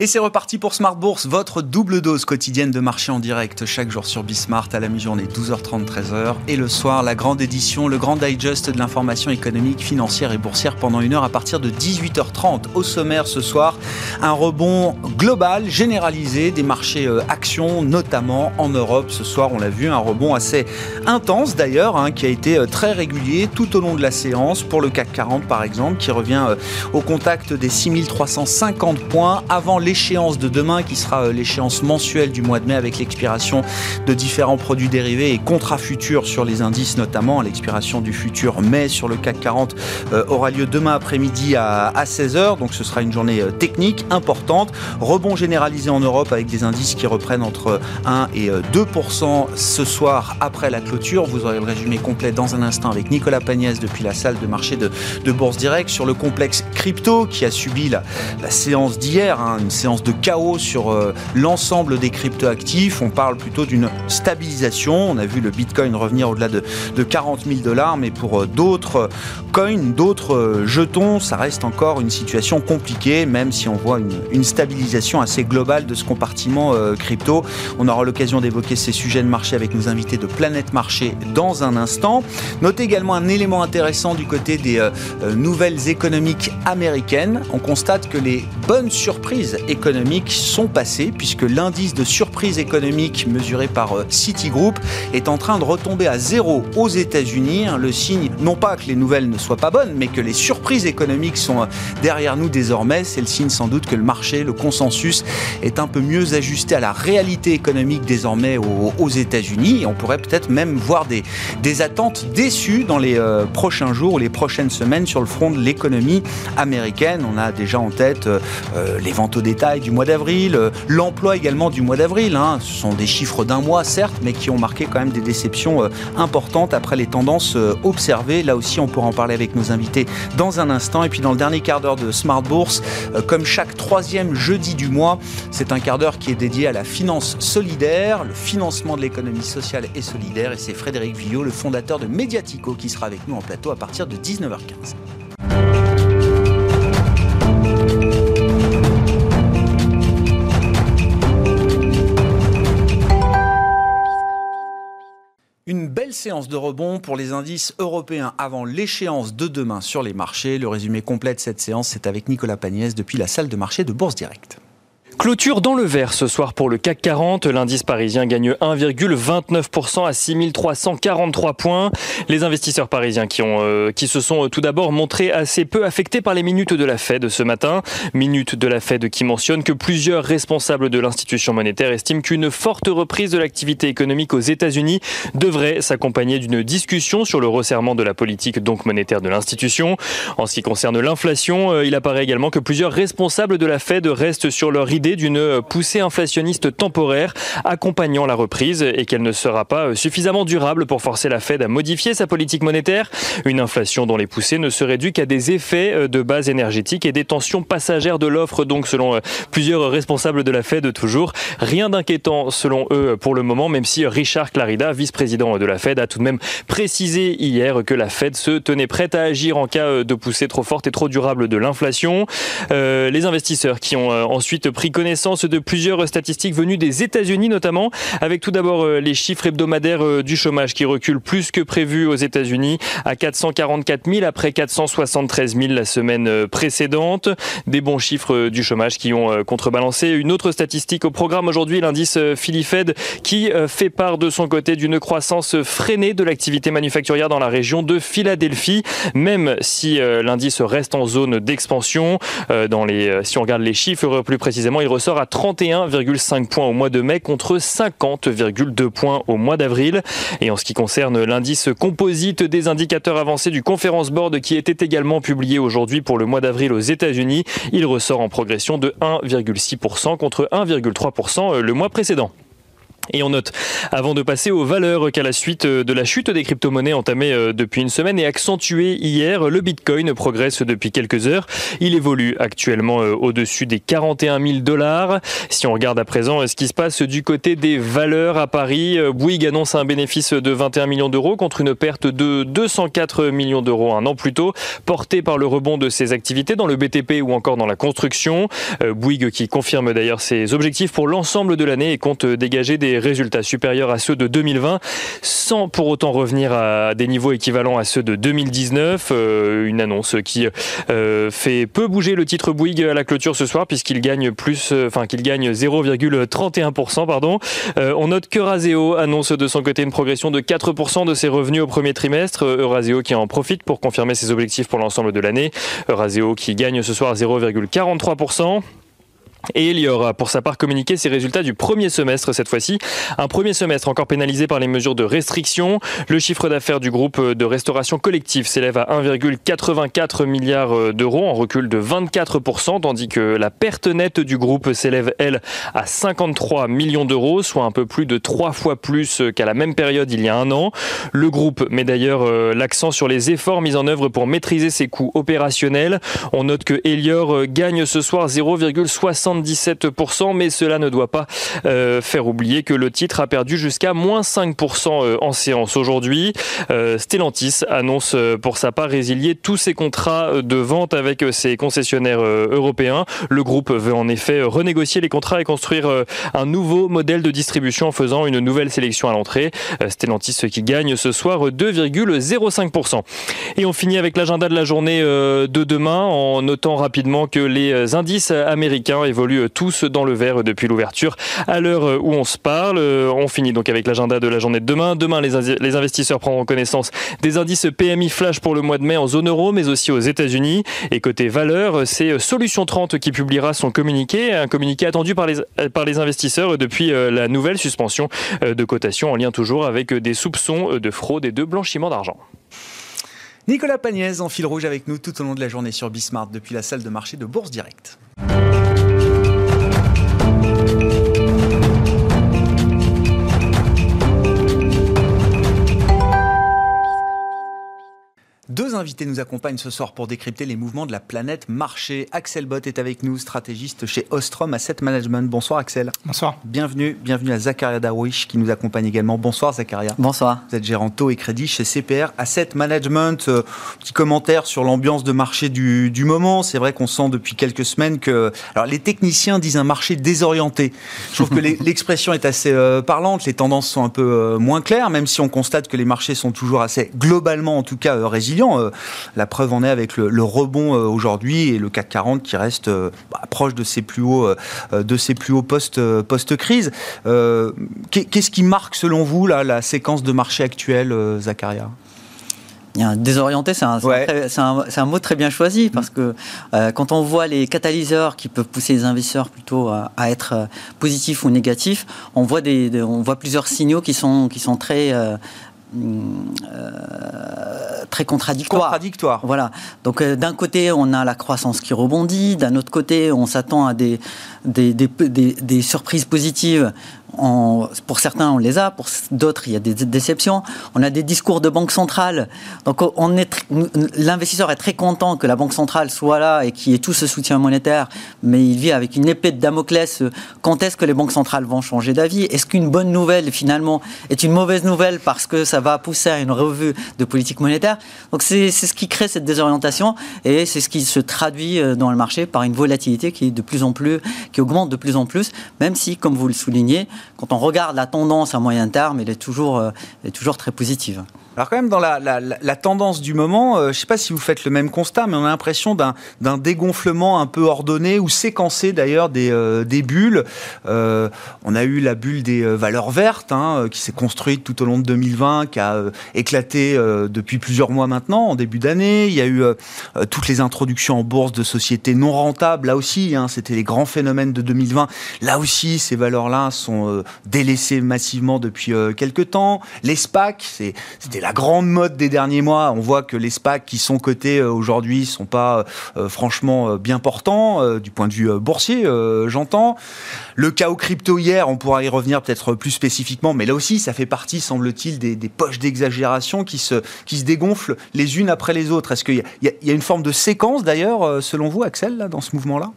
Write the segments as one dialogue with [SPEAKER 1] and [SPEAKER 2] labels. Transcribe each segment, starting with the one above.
[SPEAKER 1] Et c'est reparti pour Smart Bourse, votre double dose quotidienne de marché en direct chaque jour sur Bismart à la mi-journée 12h30 13h et le soir la grande édition, le grand digest de l'information économique, financière et boursière pendant une heure à partir de 18h30. Au sommaire ce soir, un rebond global, généralisé des marchés euh, actions, notamment en Europe. Ce soir, on l'a vu, un rebond assez intense d'ailleurs, hein, qui a été euh, très régulier tout au long de la séance pour le CAC 40 par exemple, qui revient euh, au contact des 6350 points avant l'échéance de demain qui sera euh, l'échéance mensuelle du mois de mai avec l'expiration de différents produits dérivés et contrats futurs sur les indices notamment. L'expiration du futur mai sur le CAC 40 euh, aura lieu demain après-midi à, 16h. Donc ce sera une journée euh, technique importante. Rebond généralisé en Europe avec des indices qui reprennent entre 1 et 2% ce soir après la clôture. Vous aurez le résumé complet dans un instant avec Nicolas Pagnès depuis la salle de marché de, Bourse Direct sur le complexe crypto qui a subi la, séance d'hier, hein, séance de chaos sur euh, l'ensemble des cryptoactifs. On parle plutôt d'une stabilisation. On a vu le Bitcoin revenir au-delà de, 40 000 dollars, mais pour euh, d'autres coins, d'autres euh, jetons, ça reste encore une situation compliquée, même si on voit une, stabilisation assez globale de ce compartiment crypto. On aura l'occasion d'évoquer ces sujets de marché avec nos invités de Planète Marché dans un instant. Notez également un élément intéressant du côté des nouvelles économiques américaines. On constate que les bonnes surprises économiques sont passées, puisque l'indice de surprise économique mesuré par euh, Citigroup est en train de retomber à zéro aux États-Unis. Hein, le signe, non pas que les nouvelles ne soient pas bonnes, mais que les surprises économiques sont euh, derrière nous désormais. C'est le signe sans doute que le marché, le consensus est un peu mieux ajusté à la réalité économique désormais aux, États-Unis. On pourrait peut-être même voir des, des attentes déçues dans les euh, prochains jours ou les prochaines semaines sur le front de l'économie américaine. On a déjà en tête les ventes au détail du mois d'avril, euh, l'emploi également du mois d'avril. Hein. Ce sont des chiffres d'un mois, certes, mais qui ont marqué quand même des déceptions euh, importantes après les tendances euh, observées. Là aussi, on pourra en parler avec nos invités dans un instant. Et puis dans le dernier quart d'heure de Smart Bourse, comme chaque troisième jeudi du mois, c'est un quart d'heure qui est dédié à la finance solidaire, le financement de l'économie sociale et solidaire. Et c'est Frédéric Villot, le fondateur de Mediatico, qui sera avec nous en plateau à partir de 19h15. Séance de rebond pour les indices européens avant l'échéance de demain sur les marchés. Le résumé complet de cette séance, c'est avec Nicolas Pagnès depuis la salle de marché de Bourse Directe.
[SPEAKER 2] Clôture dans le vert ce soir pour le CAC 40. L'indice parisien gagne 1,29% à 6343 points. Les investisseurs parisiens qui, ont, euh, qui se sont euh, tout d'abord montrés assez peu affectés par les minutes de la Fed ce matin. Minutes de la Fed qui mentionne que plusieurs responsables de l'institution monétaire estiment qu'une forte reprise de l'activité économique aux États-Unis devrait s'accompagner d'une discussion sur le resserrement de la politique donc monétaire de l'institution. En ce qui concerne l'inflation, euh, il apparaît également que plusieurs responsables de la Fed restent sur leur idée d'une poussée inflationniste temporaire accompagnant la reprise et qu'elle ne sera pas suffisamment durable pour forcer la Fed à modifier sa politique monétaire. Une inflation dont les poussées ne seraient dues qu'à des effets de base énergétique et des tensions passagères de l'offre, donc selon plusieurs responsables de la Fed toujours. Rien d'inquiétant selon eux pour le moment, même si Richard Clarida, vice-président de la Fed, a tout de même précisé hier que la Fed se tenait prête à agir en cas de poussée trop forte et trop durable de l'inflation. Euh, les investisseurs qui ont ensuite pris connaissance de plusieurs statistiques venues des États-Unis notamment, avec tout d'abord euh, les chiffres hebdomadaires euh, du chômage qui reculent plus que prévu aux États-Unis à 444 000 après 473 000 la semaine euh, précédente. Des bons chiffres du chômage qui ont contrebalancé une autre statistique au programme aujourd'hui, l'indice Philifed qui fait part de son côté d'une croissance freinée de l'activité manufacturière dans la région de Philadelphie, même si l'indice reste en zone d'expansion. Dans les, si on regarde les chiffres plus précisément, ressort à 31,5 points au mois de mai contre 50,2 points au mois d'avril. Et en ce qui concerne l'indice composite des indicateurs avancés du Conference Board qui était également publié aujourd'hui pour le mois d'avril aux États-Unis, il ressort en progression de 1,6% contre 1,3% le mois précédent. Et on note, avant de passer aux valeurs, qu'à la suite de la chute des crypto-monnaies entamée euh, depuis une semaine et accentuée hier, le Bitcoin progresse depuis quelques heures. Il évolue actuellement euh, au-dessus des 41 000 dollars. Si on regarde à présent ce qui se passe du côté des valeurs à Paris, euh, Bouygues annonce un bénéfice de 21 millions d'euros contre une perte de 204 millions d'euros un an plus tôt, porté par le rebond de ses activités dans le BTP ou encore dans la construction. Bouygues qui confirme d'ailleurs ses objectifs pour l'ensemble de l'année et compte dégager des résultats supérieurs à ceux de 2020, sans pour autant revenir à des niveaux équivalents à ceux de 2019. Euh, une annonce qui euh, fait peu bouger le titre Bouygues à la clôture ce soir, puisqu'il gagne plus, euh, enfin qu'il gagne 0,31%. Pardon. on note que Raseo annonce de son côté une progression de 4% de ses revenus au premier trimestre. Euraseo qui en profite pour confirmer ses objectifs pour l'ensemble de l'année. Euraseo qui gagne ce soir 0,43%. Et y aura pour sa part communiqué ses résultats du premier semestre cette fois-ci. Un premier semestre encore pénalisé par les mesures de restriction. Le chiffre d'affaires du groupe de restauration collective s'élève à 1,84 milliards d'euros en recul de 24%, tandis que la perte nette du groupe s'élève, elle, à 53 millions d'euros, soit un peu plus de trois fois plus qu'à la même période il y a un an. Le groupe met d'ailleurs euh, l'accent sur les efforts mis en œuvre pour maîtriser ses coûts opérationnels. On note que Elior euh, gagne ce soir 0,60 77%, mais cela ne doit pas euh, faire oublier que le titre a perdu jusqu'à moins 5% euh, en séance aujourd'hui. Euh, Stellantis annonce pour sa part résilier tous ses contrats de vente avec ses concessionnaires européens. Le groupe veut en effet renégocier les contrats et construire un nouveau modèle de distribution en faisant une nouvelle sélection à l'entrée. Stellantis qui gagne ce soir 2,05%. Et on finit avec l'agenda de la journée de demain en notant rapidement que les indices américains évoluent tous dans le vert depuis l'ouverture. À l'heure où on se parle, on finit donc avec l'agenda de la journée de demain. Demain, les, investisseurs prendront connaissance des indices PMI flash pour le mois de mai en zone euro, mais aussi aux États-Unis. Et côté valeur, c'est Solution 30 qui publiera son communiqué, un communiqué attendu par les, investisseurs depuis euh, la nouvelle suspension euh, de cotation en lien toujours avec des soupçons de fraude et de blanchiment d'argent.
[SPEAKER 1] Nicolas Pagnès en fil rouge avec nous tout au long de la journée sur Bismart depuis la salle de marché de Bourse Direct. Deux invités nous accompagnent ce soir pour décrypter les mouvements de la planète marché. Axel Bott est avec nous, stratégiste chez Ostrom Asset Management. Bonsoir Axel.
[SPEAKER 3] Bonsoir.
[SPEAKER 1] Bienvenue, bienvenue à Zakaria Darwish qui nous accompagne également. Bonsoir Zakaria.
[SPEAKER 4] Bonsoir.
[SPEAKER 1] Vous êtes gérant taux et crédit chez CPR Asset Management. Euh, petit commentaire sur l'ambiance de marché du, du moment. C'est vrai qu'on sent depuis quelques semaines que... Alors les techniciens disent un marché désorienté. Je trouve que l'expression est assez euh, parlante. Les tendances sont un peu euh, moins claires, même si on constate que les marchés sont toujours assez globalement en tout cas résilients euh, la preuve en est avec le, rebond euh, aujourd'hui et le CAC 40 qui reste euh, bah, proche de ses plus hauts, de ses plus hauts post, post-crise. Qu'est-ce qui marque selon vous la séquence de marché actuelle, Zacharia?
[SPEAKER 4] Désorienté, c'est un, un, mot très bien choisi parce que quand on voit les catalyseurs qui peuvent pousser les investisseurs plutôt à, être positifs ou négatifs, on voit, des, on voit plusieurs signaux qui sont, qui sont très, euh, très contradictoire.
[SPEAKER 1] Contradictoire.
[SPEAKER 4] Voilà. Donc euh, d'un côté, on a la croissance qui rebondit, d'un autre côté, on s'attend à des des, des, des, surprises positives pour certains, on les a, pour d'autres, il y a des déceptions. On a des discours de banque centrale. Donc, on est l'investisseur est très content que la banque centrale soit là et qu'il y ait tout ce soutien monétaire, mais il vit avec une épée de Damoclès. Quand est-ce que les banques centrales vont changer d'avis? Est-ce qu'une bonne nouvelle, finalement, est une mauvaise nouvelle parce que ça va pousser à une revue de politique monétaire? Donc, c'est ce qui crée cette désorientation et c'est ce qui se traduit euh, dans le marché par une volatilité qui de plus en plus, qui augmente de plus en plus, même si, comme vous le soulignez, quand on regarde la tendance à moyen terme, elle est toujours, euh, très positive.
[SPEAKER 1] Alors quand même, dans la, tendance du moment, euh, je ne sais pas si vous faites le même constat, mais on a l'impression d'un dégonflement un peu ordonné ou séquencé d'ailleurs des, euh, bulles. Euh, on a eu la bulle des valeurs vertes hein, qui s'est construite tout au long de 2020, qui a éclaté depuis plusieurs mois maintenant, en début d'année. Il y a eu toutes les introductions en bourse de sociétés non rentables. Là aussi, hein, c'était les grands phénomènes de 2020. Là aussi, ces valeurs-là sont délaissées massivement depuis quelques temps. Les SPAC, c'était la grande mode des derniers mois. On voit que les SPAC qui sont cotés aujourd'hui sont pas franchement bien portants du point de vue boursier, j'entends. Le chaos crypto hier, on pourra y revenir peut-être plus spécifiquement, mais là aussi, ça fait partie, semble-t-il, des, poches d'exagération qui se, qui se dégonflent les unes après les autres. Est-ce qu'il y, a une forme de séquence d'ailleurs, selon vous, Axel, dans ce mouvement-là?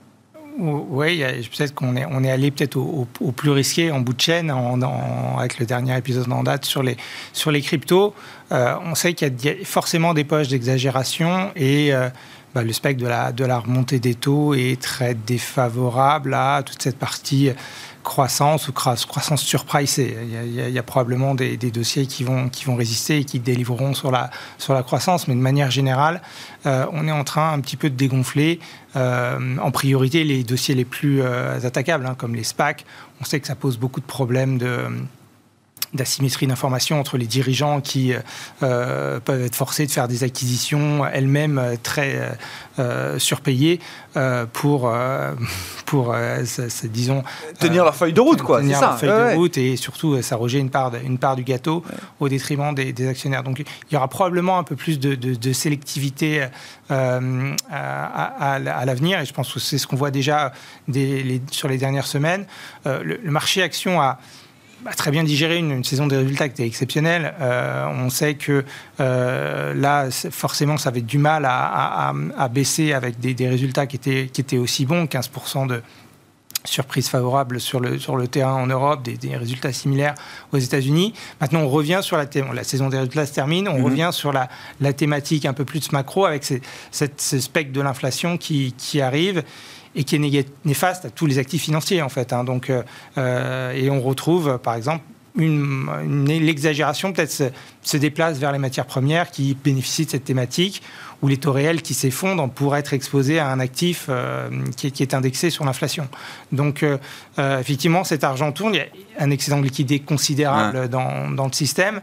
[SPEAKER 3] Oui, peut-être qu'on est, on est allé peut-être au, plus risqué en bout de chaîne avec le dernier épisode en date sur les, sur les cryptos. Euh, on sait qu'il y, a forcément des poches d'exagération et euh, bah, le spectre de la, de la remontée des taux est très défavorable à toute cette partie croissance ou croissance surpricée. Il y a, probablement des, dossiers qui vont, qui vont résister et qui délivreront sur la, sur la croissance, mais de manière générale, euh, on est en train un petit peu de dégonfler euh, en priorité les dossiers les plus euh, attaquables, hein, comme les SPAC. On sait que ça pose beaucoup de problèmes de d'asymétrie d'information entre les dirigeants qui euh, peuvent être forcés de faire des acquisitions elles-mêmes euh, très euh, surpayées pour, pour disons...
[SPEAKER 1] Tenir leur feuille de route, quoi,
[SPEAKER 3] Tenir leur feuille de route et surtout s'arroger une part, une part du gâteau au détriment des, actionnaires. Donc il y aura probablement un peu plus de, sélectivité à, l'avenir et je pense que c'est ce qu'on voit déjà des, sur les dernières semaines. le, le marché action a bah, très bien digéré une, saison des résultats qui était exceptionnelle. Euh, on sait que euh, là, forcément, ça avait du mal à, baisser avec des, résultats qui étaient, qui étaient aussi bons, 15% de surprise favorable sur le, sur le terrain en Europe, des, résultats similaires aux États-Unis. Maintenant, on revient sur la, la saison des résultats se termine, on mhm. revient sur la, la, thématique un peu plus macro avec cette, ce spectre de l'inflation qui, qui arrive et qui est néfaste à tous les actifs financiers en fait. Hein. Donc, euh, euh, et on retrouve par exemple une, l'exagération peut-être se, déplace vers les matières premières qui bénéficient de cette thématique ou les taux réels qui s'effondrent pour être exposés à un actif euh, qui, est, indexé sur l'inflation. Donc effectivement, cet argent tourne, il y a un excédent de liquidité considérable dans, dans, le système.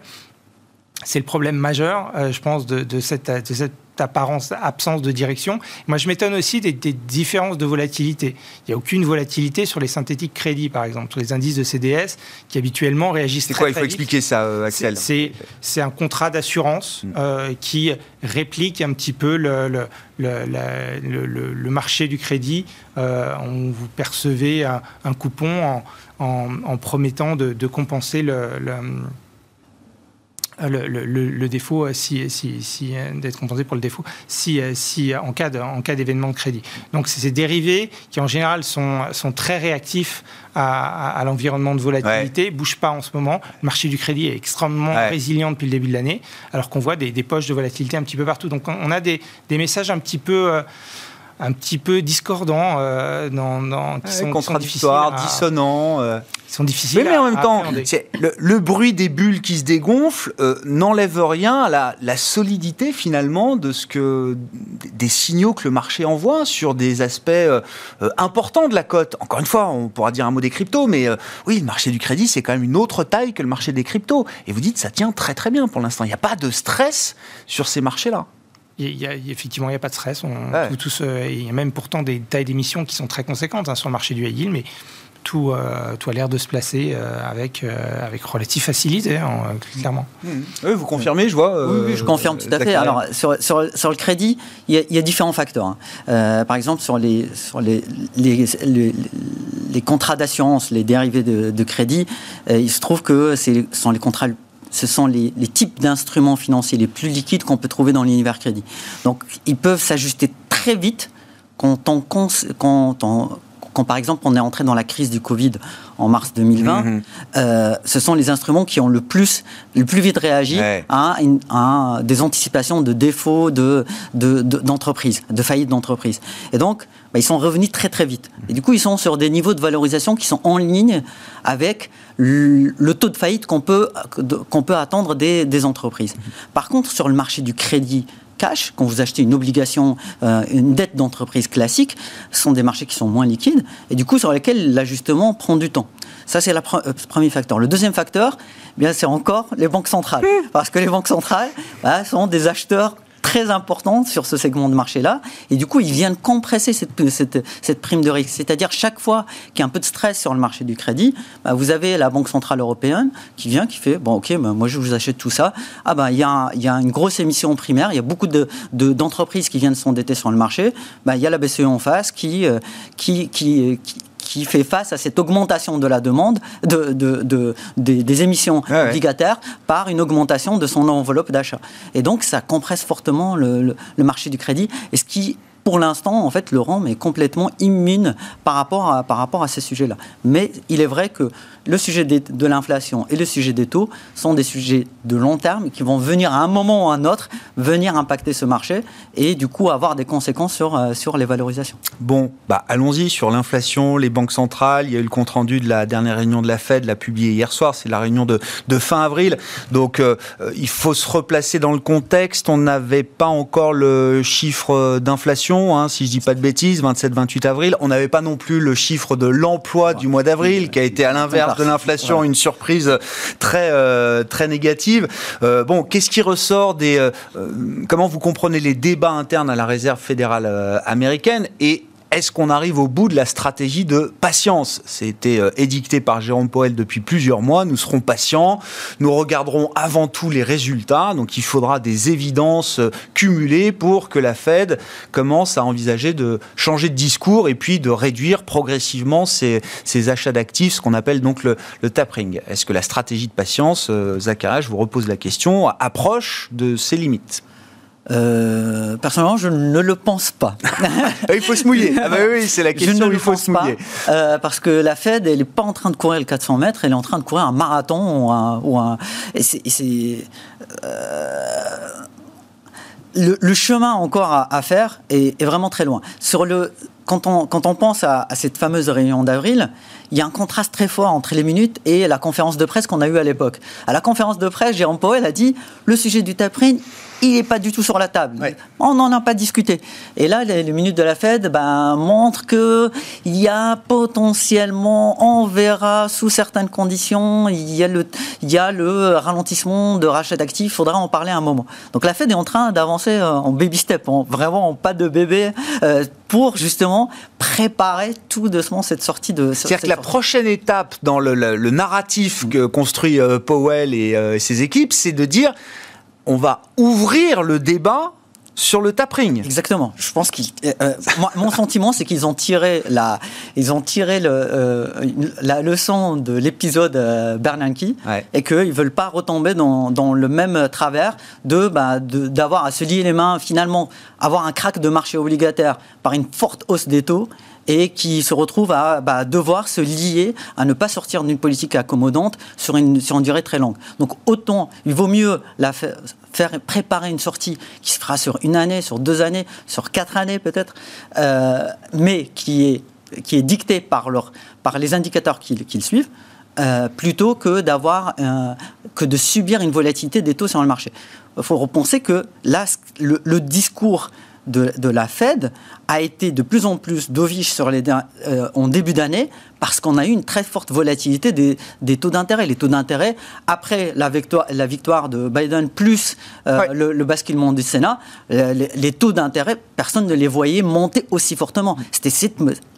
[SPEAKER 3] C'est le problème majeur, je pense, de, de, cette, de cette apparence, absence de direction. Moi, je m'étonne aussi des, différences de volatilité. Il n'y a aucune volatilité sur les synthétiques crédits, par exemple, sur les indices de CDS qui habituellement réagissent très,
[SPEAKER 1] quoi,
[SPEAKER 3] Il
[SPEAKER 1] faut expliquer ça, euh, Axel.
[SPEAKER 3] C'est un contrat d'assurance mm. euh, qui réplique un petit peu le, le, le, marché du crédit. Euh, on vous percevez un, coupon en, promettant de, de compenser le le, le, défaut, euh, si, si, si euh, d'être compensé pour le défaut, si, euh, si en cas en cas d'événement de crédit. Donc c'est ces dérivés qui en général sont, sont très réactifs à, à, l'environnement de volatilité, ne bougent pas en ce moment. Le marché du crédit est extrêmement résilient depuis le début de l'année, alors qu'on voit des, des, poches de volatilité un petit peu partout. Donc on a des, des messages un petit peu un petit peu discordants, euh, dans, dans,
[SPEAKER 1] qui sont contradictoires, dissonants.
[SPEAKER 3] Euh. sont difficiles.
[SPEAKER 1] mais en même temps, le, bruit des bulles qui se dégonflent euh, n'enlève rien à la, la, solidité finalement de ce que des signaux que le marché envoie sur des aspects importants de la cote. Encore une fois, on pourra dire un mot des cryptos, mais oui, le marché du crédit c'est quand même une autre taille que le marché des cryptos. Et vous dites ça tient très très bien pour l'instant. Il n'y a pas de stress sur ces marchés-là.
[SPEAKER 3] Il y a, effectivement, il n'y a pas de stress. On, il y a même pourtant des tailles d'émissions qui sont très conséquentes hein, sur le marché du high yield, mais tout, euh, tout a l'air de se placer euh, avec, euh, avec relative facilité, hein, clairement.
[SPEAKER 1] Mmh. Oui, vous confirmez, je vois.
[SPEAKER 4] oui, je confirme tout à fait. Alors, sur, sur, sur, le crédit, il y, a, différents facteurs. Hein. par exemple, sur les, sur les, les, les, contrats d'assurance, les dérivés de, de crédit, il se trouve que ce sont les contrats ce sont les, types d'instruments financiers les plus liquides qu'on peut trouver dans l'univers crédit. Donc, ils peuvent s'ajuster très vite quand, on, quand, quand, par exemple, on est entré dans la crise du Covid en mars 2020. Mhm. Euh, ce sont les instruments qui ont le plus, le plus vite réagi à, des anticipations de défauts d'entreprises, de, de, de faillite d'entreprises. Et donc, bah, ils sont revenus très très vite. Et du coup, ils sont sur des niveaux de valorisation qui sont en ligne avec le, taux de faillite qu'on peut, qu'on peut attendre des, des, entreprises. Par contre, sur le marché du crédit cash, quand vous achetez une obligation, euh, une dette d'entreprise classique, ce sont des marchés qui sont moins liquides et du coup sur lesquels l'ajustement prend du temps. Ça, c'est le euh, premier facteur. Le deuxième facteur, eh bien, c'est encore les banques centrales. Parce que les banques centrales bah, sont des acheteurs très important sur ce segment de marché-là. Et du coup, ils viennent compresser cette, cette, cette prime de risque. C'est-à-dire, chaque fois qu'il y a un peu de stress sur le marché du crédit, bah, vous avez la Banque Centrale Européenne qui vient, qui fait Bon, ok, bah, moi je vous achète tout ça. Ah, ben, il y, a, y a une grosse émission primaire, il y a beaucoup d'entreprises de, d'entreprises qui viennent s'endetter sur le marché. Bah, il y a la BCE en face qui, euh, qui, qui qui fait face à cette augmentation de la demande de, de, des, émissions obligataires par une augmentation de son enveloppe d'achat. Et donc, ça compresse fortement le, le, marché du crédit. Et ce qui pour l'instant, en fait, le ROM est complètement immune par rapport à, par rapport à ces sujets-là. Mais il est vrai que le sujet de l'inflation et le sujet des taux sont des sujets de long terme qui vont venir à un moment ou à un autre venir impacter ce marché et du coup avoir des conséquences sur, euh, sur les valorisations.
[SPEAKER 1] Bon, bah allons-y sur l'inflation, les banques centrales. Il y a eu le compte rendu de la dernière réunion de la Fed, l'a publié hier soir. C'est la réunion de, de, fin avril. Donc euh, euh, il faut se replacer dans le contexte. On n'avait pas encore le chiffre d'inflation, hein, si je dis pas de bêtises, 27-28 avril. On n'avait pas non plus le chiffre de l'emploi du mois d'avril, qui a été à l'inverse de l'inflation, une surprise très euh, très négative. Euh, bon, qu'est-ce qui ressort des euh, comment vous comprenez les débats internes à la Réserve fédérale américaine et est-ce qu'on arrive au bout de la stratégie de patience? C'était euh, édicté par Jérôme Poel depuis plusieurs mois. Nous serons patients. Nous regarderons avant tout les résultats. Donc il faudra des évidences euh, cumulées pour que la Fed commence à envisager de changer de discours et puis de réduire progressivement ses, achats d'actifs, ce qu'on appelle donc le, tapering. Est-ce que la stratégie de patience, euh, Zachary, je vous repose la question, approche de ses limites?
[SPEAKER 4] Euh, personnellement, je ne le pense pas.
[SPEAKER 1] Ah, il faut se mouiller. Ah bah oui, c'est la question. Je ne il faut se mouiller.
[SPEAKER 4] Pas, euh, parce que la Fed, elle n'est pas en train de courir le 400 mètres, elle est en train de courir un marathon ou un. Ou un et c'est. Euh, le, chemin encore à, faire est, est, vraiment très loin. Sur le, quand, on, quand on pense à, à cette fameuse réunion d'avril, il y a un contraste très fort entre les minutes et la conférence de presse qu'on a eue à l'époque. À la conférence de presse, Jérôme Powell a dit le sujet du tapering, il n'est pas du tout sur la table. On n'en a pas discuté. Et là, les, minutes de la Fed ben, montrent qu'il y a potentiellement, on verra sous certaines conditions, il y a le, il y a le ralentissement de rachat d'actifs, il faudra en parler un moment. Donc la Fed est en train d'avancer euh, en baby step, en, vraiment en pas de bébé, euh, pour justement préparer tout doucement cette sortie de.
[SPEAKER 1] C'est-à-dire que la prochaine étape dans le, narratif que construit euh, Powell et ses équipes, c'est de dire on va ouvrir le débat sur le tapering.
[SPEAKER 4] Exactement. Je pense qu'ils. Euh, euh, mon sentiment, c'est qu'ils ont tiré la, ils ont tiré le, euh, la leçon de l'épisode Bernanke et qu'ils veulent pas retomber dans, dans, le même travers de bah, d'avoir à se lier les mains, finalement avoir un crack de marché obligataire par une forte hausse des taux et qui se retrouvent à bah, devoir se lier à ne pas sortir d'une politique accommodante sur une, sur une durée très longue. Donc autant, il vaut mieux la faire, préparer une sortie qui se fera sur une année, sur deux années, sur quatre années peut-être, euh, mais qui est, qui est dictée par, leur, par les indicateurs qu'ils suivent. Euh, plutôt que que de subir une volatilité des taux sur le marché. Il faut repenser que là, le discours de, la Fed a été de plus en plus dovish sur les, euh, en début d'année parce qu'on a eu une très forte volatilité des, taux d'intérêt. Les taux d'intérêt, après la victoire, la victoire de Biden plus euh, le, basculement du Sénat, les, taux d'intérêt, personne ne les voyait monter aussi fortement. C'était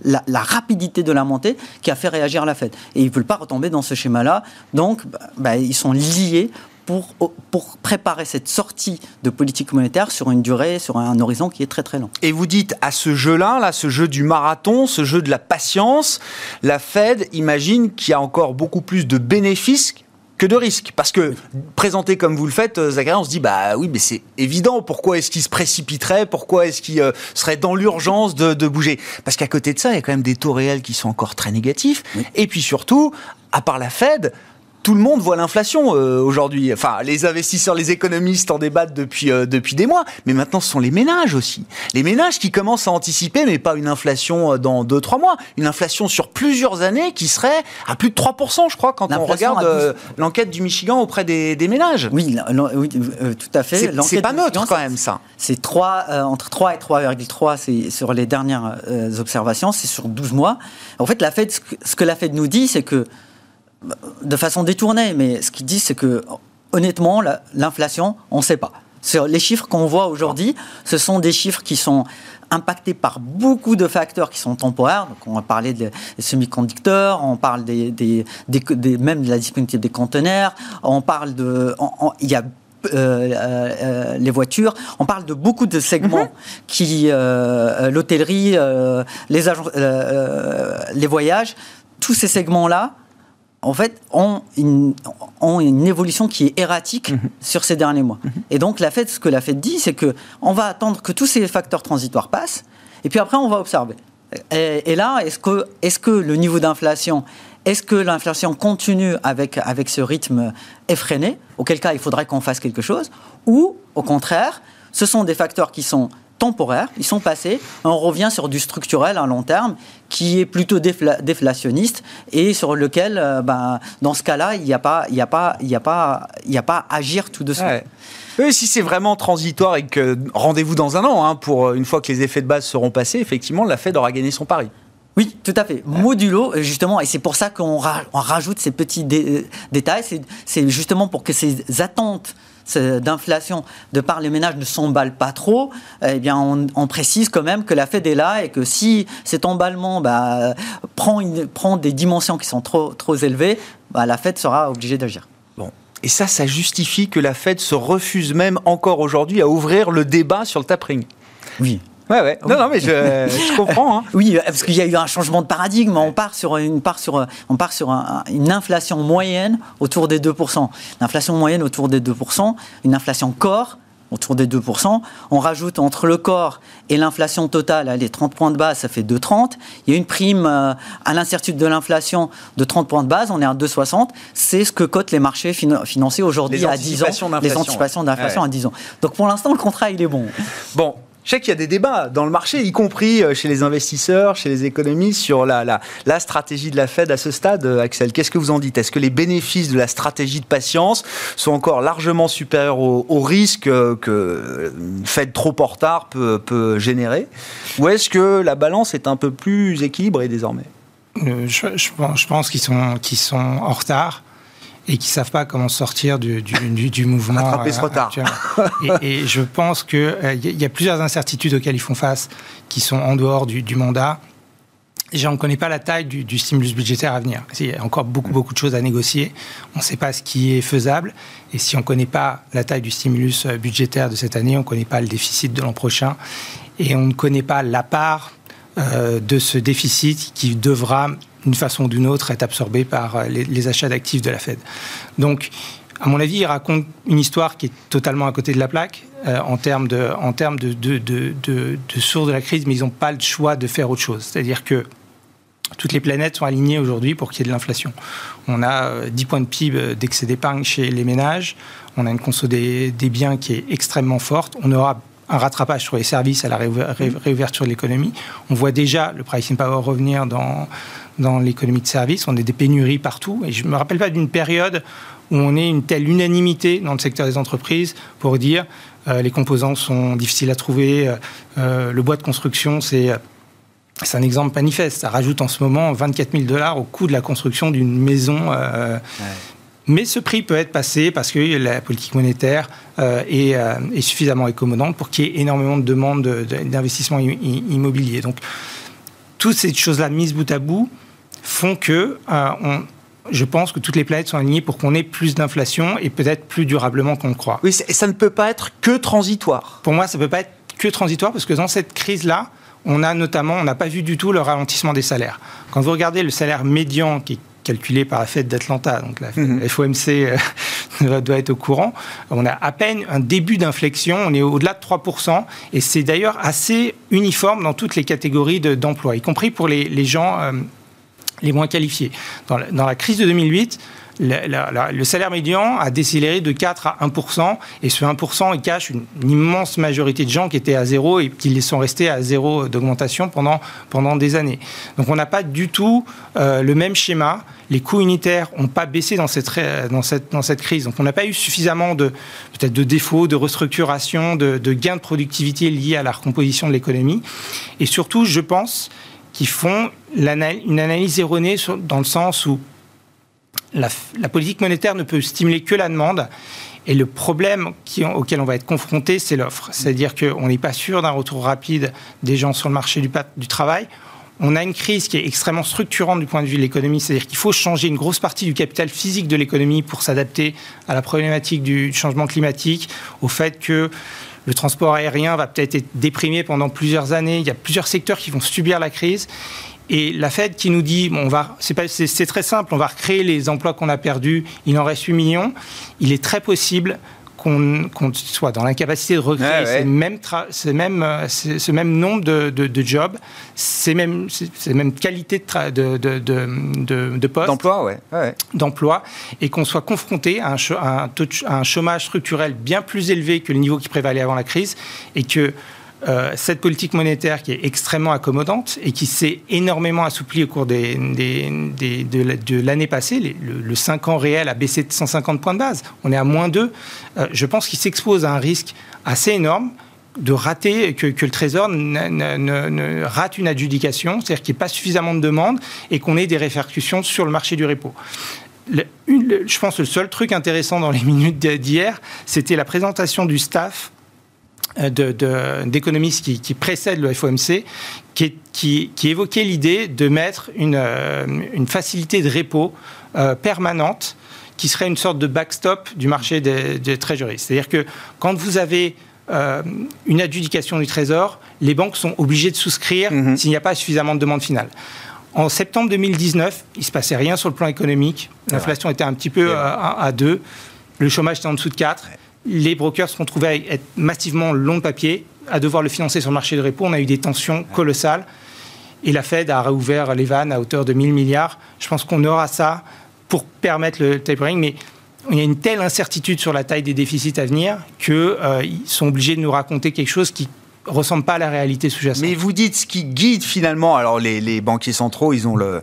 [SPEAKER 4] la, la, rapidité de la montée qui a fait réagir la Fed. Et ils ne veulent pas retomber dans ce schéma-là. Donc, bah, bah, ils sont liés pour, pour préparer cette sortie de politique monétaire sur une durée, sur un horizon qui est très très long.
[SPEAKER 1] Et vous dites à ce jeu-là, là, ce jeu du marathon, ce jeu de la patience, la Fed imagine qu'il y a encore beaucoup plus de bénéfices que de risques. Parce que, présenté comme vous le faites, euh, Zachary, on se dit, bah oui, mais c'est évident, pourquoi est-ce qu'il se précipiterait, pourquoi est-ce qu'il euh, serait dans l'urgence de, de, bouger? Parce qu'à côté de ça, il y a quand même des taux réels qui sont encore très négatifs. Et puis surtout, à part la Fed, tout le monde voit l'inflation euh, aujourd'hui. Enfin, les investisseurs, les économistes en débattent depuis, euh, depuis des mois. Mais maintenant, ce sont les ménages aussi. Les ménages qui commencent à anticiper, mais pas une inflation euh, dans 2-3 mois, une inflation sur plusieurs années qui serait à plus de 3%, je crois, quand on regarde l'enquête du Michigan auprès des, des ménages.
[SPEAKER 4] Oui, tout à fait.
[SPEAKER 1] C'est pas neutre quand même, ça.
[SPEAKER 4] C'est 3, entre 3 et 3,3, c'est sur les dernières observations, c'est sur 12 mois. En fait, la Fed, ce que la Fed nous dit, c'est que de façon détournée, mais ce qu'ils disent, c'est que honnêtement, l'inflation, on ne sait pas. Les chiffres qu'on voit aujourd'hui, ce sont des chiffres qui sont impactés par beaucoup de facteurs qui sont temporaires. Donc on va parler des semi-conducteurs, on parle des, des, même de la disponibilité des conteneurs, on parle de... il y a euh, euh, euh, les voitures. On parle de beaucoup de segments mhm. qui, l'hôtellerie, les, les voyages, tous ces segments-là en fait, ont une, ont une évolution qui est erratique mhm. sur ces derniers mois. Mhm. Et donc, la Fed, ce que la Fed dit, c'est que on va attendre que tous ces facteurs transitoires passent, et puis après, on va observer. Et, là, est-ce que, est que le niveau d'inflation, est-ce que l'inflation continue avec, avec ce rythme effréné, auquel cas il faudrait qu'on fasse quelque chose, ou au contraire, ce sont des facteurs qui sont temporaires, ils sont passés, on revient sur du structurel à long terme qui est plutôt déflationniste et sur lequel, euh, ben, dans ce cas-là, il n'y a pas, il a pas, il a pas, il a pas agir tout de suite.
[SPEAKER 1] si c'est vraiment transitoire et que rendez-vous dans un an, hein, pour euh, une fois que les effets de base seront passés, effectivement, la Fed aura gagné son pari.
[SPEAKER 4] Oui, tout à fait. Modulo, euh, justement, et c'est pour ça qu'on rajoute ces petits détails, c'est justement pour que ces attentes d'inflation de par les ménages ne s'emballent pas trop, eh bien on, précise quand même que la Fed est là et que si cet emballement bah, prend, prend des dimensions qui sont trop, trop élevées, bah, la Fed sera obligée d'agir.
[SPEAKER 1] Bon. Et ça, ça justifie que la Fed se refuse même encore aujourd'hui à ouvrir le débat sur le tapering.
[SPEAKER 4] Oui.
[SPEAKER 1] Ouais, ouais. Non, non, mais je, comprends. Hein.
[SPEAKER 4] Oui, parce qu'il y a eu un changement de paradigme. On part sur une, part sur, on part sur une inflation moyenne autour des 2%. L'inflation moyenne autour des 2%, une inflation corps autour des 2%. On rajoute entre le corps et l'inflation totale, les 30 points de base, ça fait 2,30. Il y a une prime euh, à l'incertitude de l'inflation de 30 points de base, on est à 2,60. C'est ce que cotent les marchés financiers aujourd'hui à 10 ans. Les anticipations d'inflation à 10 ans. Donc pour l'instant, le contrat, il est bon.
[SPEAKER 1] Bon, je sais qu'il y a des débats dans le marché, y compris euh, chez les investisseurs, chez les économistes, sur la, stratégie de la Fed à ce stade, euh, Axel. Qu'est-ce que vous en dites? Est-ce que les bénéfices de la stratégie de patience sont encore largement supérieurs aux, risques euh, que Fed trop en retard peut, générer? Ou est-ce que la balance est un peu plus équilibrée désormais?
[SPEAKER 3] Je, pense qu'ils sont en retard et qui savent pas comment sortir du, du, du, mouvement.
[SPEAKER 1] Attraper ce retard.
[SPEAKER 3] et, je pense qu'il euh, y a plusieurs incertitudes auxquelles ils font face qui sont en dehors du, mandat. Et on ne connaît pas la taille du, stimulus budgétaire à venir. Il y a encore beaucoup, beaucoup de choses à négocier. On ne sait pas ce qui est faisable. Et si on ne connaît pas la taille du stimulus euh, budgétaire de cette année, on ne connaît pas le déficit de l'an prochain. Et on ne connaît pas la part euh, de ce déficit qui devra d'une façon ou d'une autre, être absorbé par euh, les, achats d'actifs de la Fed. Donc, à mon avis, il raconte une histoire qui est totalement à côté de la plaque euh, en termes, de, en de, source de la crise, mais ils n'ont pas le choix de faire autre chose. C'est-à-dire que toutes les planètes sont alignées aujourd'hui pour qu'il y ait de l'inflation. On a 10 euh, points de PIB d'excès d'épargne chez les ménages, on a une conso des, des, biens qui est extrêmement forte, on aura un rattrapage sur les services à la réouverture de l'économie. On voit déjà le pricing power revenir dans, dans l'économie de service. On a des pénuries partout. Et je ne me rappelle pas d'une période où on ait une telle unanimité dans le secteur des entreprises pour dire euh, les composants sont difficiles à trouver, euh, euh, le bois de construction, c'est c'est un exemple manifeste. Ça rajoute en ce moment 24 000 dollars au coût de la construction d'une maison. Mais ce prix peut être passé parce que la politique monétaire est, suffisamment accommodante pour qu'il y ait énormément de demandes d'investissement immobilier. Donc, toutes ces choses-là mises bout à bout, font que euh, je pense que toutes les planètes sont alignées pour qu'on ait plus d'inflation et peut-être plus durablement qu'on le croit.
[SPEAKER 1] Oui, ça ne peut pas être que transitoire.
[SPEAKER 3] Pour moi, ça ne peut pas être que transitoire parce que dans cette crise-là, on a notamment, on n'a pas vu du tout le ralentissement des salaires. Quand vous regardez le salaire médian qui est calculé par la Fed d'Atlanta, donc la mhm. FOMC euh, doit être au courant, on a à peine un début d'inflexion, on est au-delà de 3%, et c'est d'ailleurs assez uniforme dans toutes les catégories d'emploi, y compris pour les, gens... Euh, les moins qualifiés. Dans la, crise de 2008, le, salaire médian a décéléré de 4 à 1% et ce 1 il cache une, immense majorité de gens qui étaient à zéro et qui sont restés à zéro d'augmentation pendant, pendant des années. Donc on n'a pas du tout euh, le même schéma. Les coûts unitaires n'ont pas baissé dans cette, dans cette, dans cette crise. Donc on n'a pas eu suffisamment de de défauts, de restructuration, de, de gains de productivité liés à la recomposition de l'économie. Et surtout, je pense qui font une analyse erronée dans le sens où la, politique monétaire ne peut stimuler que la demande. Et le problème auquel on va être confronté, c'est l'offre. C'est-à-dire qu'on n'est pas sûr d'un retour rapide des gens sur le marché du, du travail on a une crise qui est extrêmement structurante du point de vue de l'économie, c'est-à-dire qu'il faut changer une grosse partie du capital physique de l'économie pour s'adapter à la problématique du changement climatique, au fait que le transport aérien va peut-être être déprimé pendant plusieurs années. Il y a plusieurs secteurs qui vont subir la crise. Et la Fed qui nous dit, bon, on va, c'est très simple, on va recréer les emplois qu'on a perdus, il en reste 8 millions. Il est très possible qu'on soit dans l'incapacité de recréer ce, même même, euh, ce même nombre de, de, jobs, ces mêmes, ces mêmes qualités de, de, de, de postes.
[SPEAKER 1] D'emploi, ouais.
[SPEAKER 3] D'emploi, et qu'on soit confronté à un, à un chômage structurel bien plus élevé que le niveau qui prévalait avant la crise, et que euh, cette politique monétaire qui est extrêmement accommodante et qui s'est énormément assouplie au cours de, l'année passée, le, 5 ans réel a baissé de 150 points de base, on est à moins 2, euh, je pense qu'il s'expose à un risque assez énorme de rater, que, le Trésor ne, rate une adjudication, c'est-à-dire qu'il n'y ait pas suffisamment de demandes et qu'on ait des répercussions sur le marché du repo. je pense que le seul truc intéressant dans les minutes d'hier, c'était la présentation du staff d'économistes qui, qui, précèdent le FOMC, qui, qui, qui évoquait l'idée de mettre une, euh, une, facilité de repo euh, permanente qui serait une sorte de backstop du marché des, des treasuries. C'est-à-dire que quand vous avez une adjudication du Trésor, les banques sont obligées de souscrire mhm. s'il n'y a pas suffisamment de demande finale. En septembre 2019, il ne se passait rien sur le plan économique. L'inflation était un petit peu à, à 2. Le chômage était en dessous de 4 les brokers se sont trouvés à être massivement long de papier, à devoir le financer sur le marché de repo. On a eu des tensions colossales. Et la Fed a réouvert les vannes à hauteur de 1000 milliards. Je pense qu'on aura ça pour permettre le tapering. Mais il y a une telle incertitude sur la taille des déficits à venir qu'ils euh, sont obligés de nous raconter quelque chose qui ressemble pas à la réalité sous-jacente.
[SPEAKER 1] Mais vous dites ce qui guide finalement, alors les, banquiers centraux, ils ont le,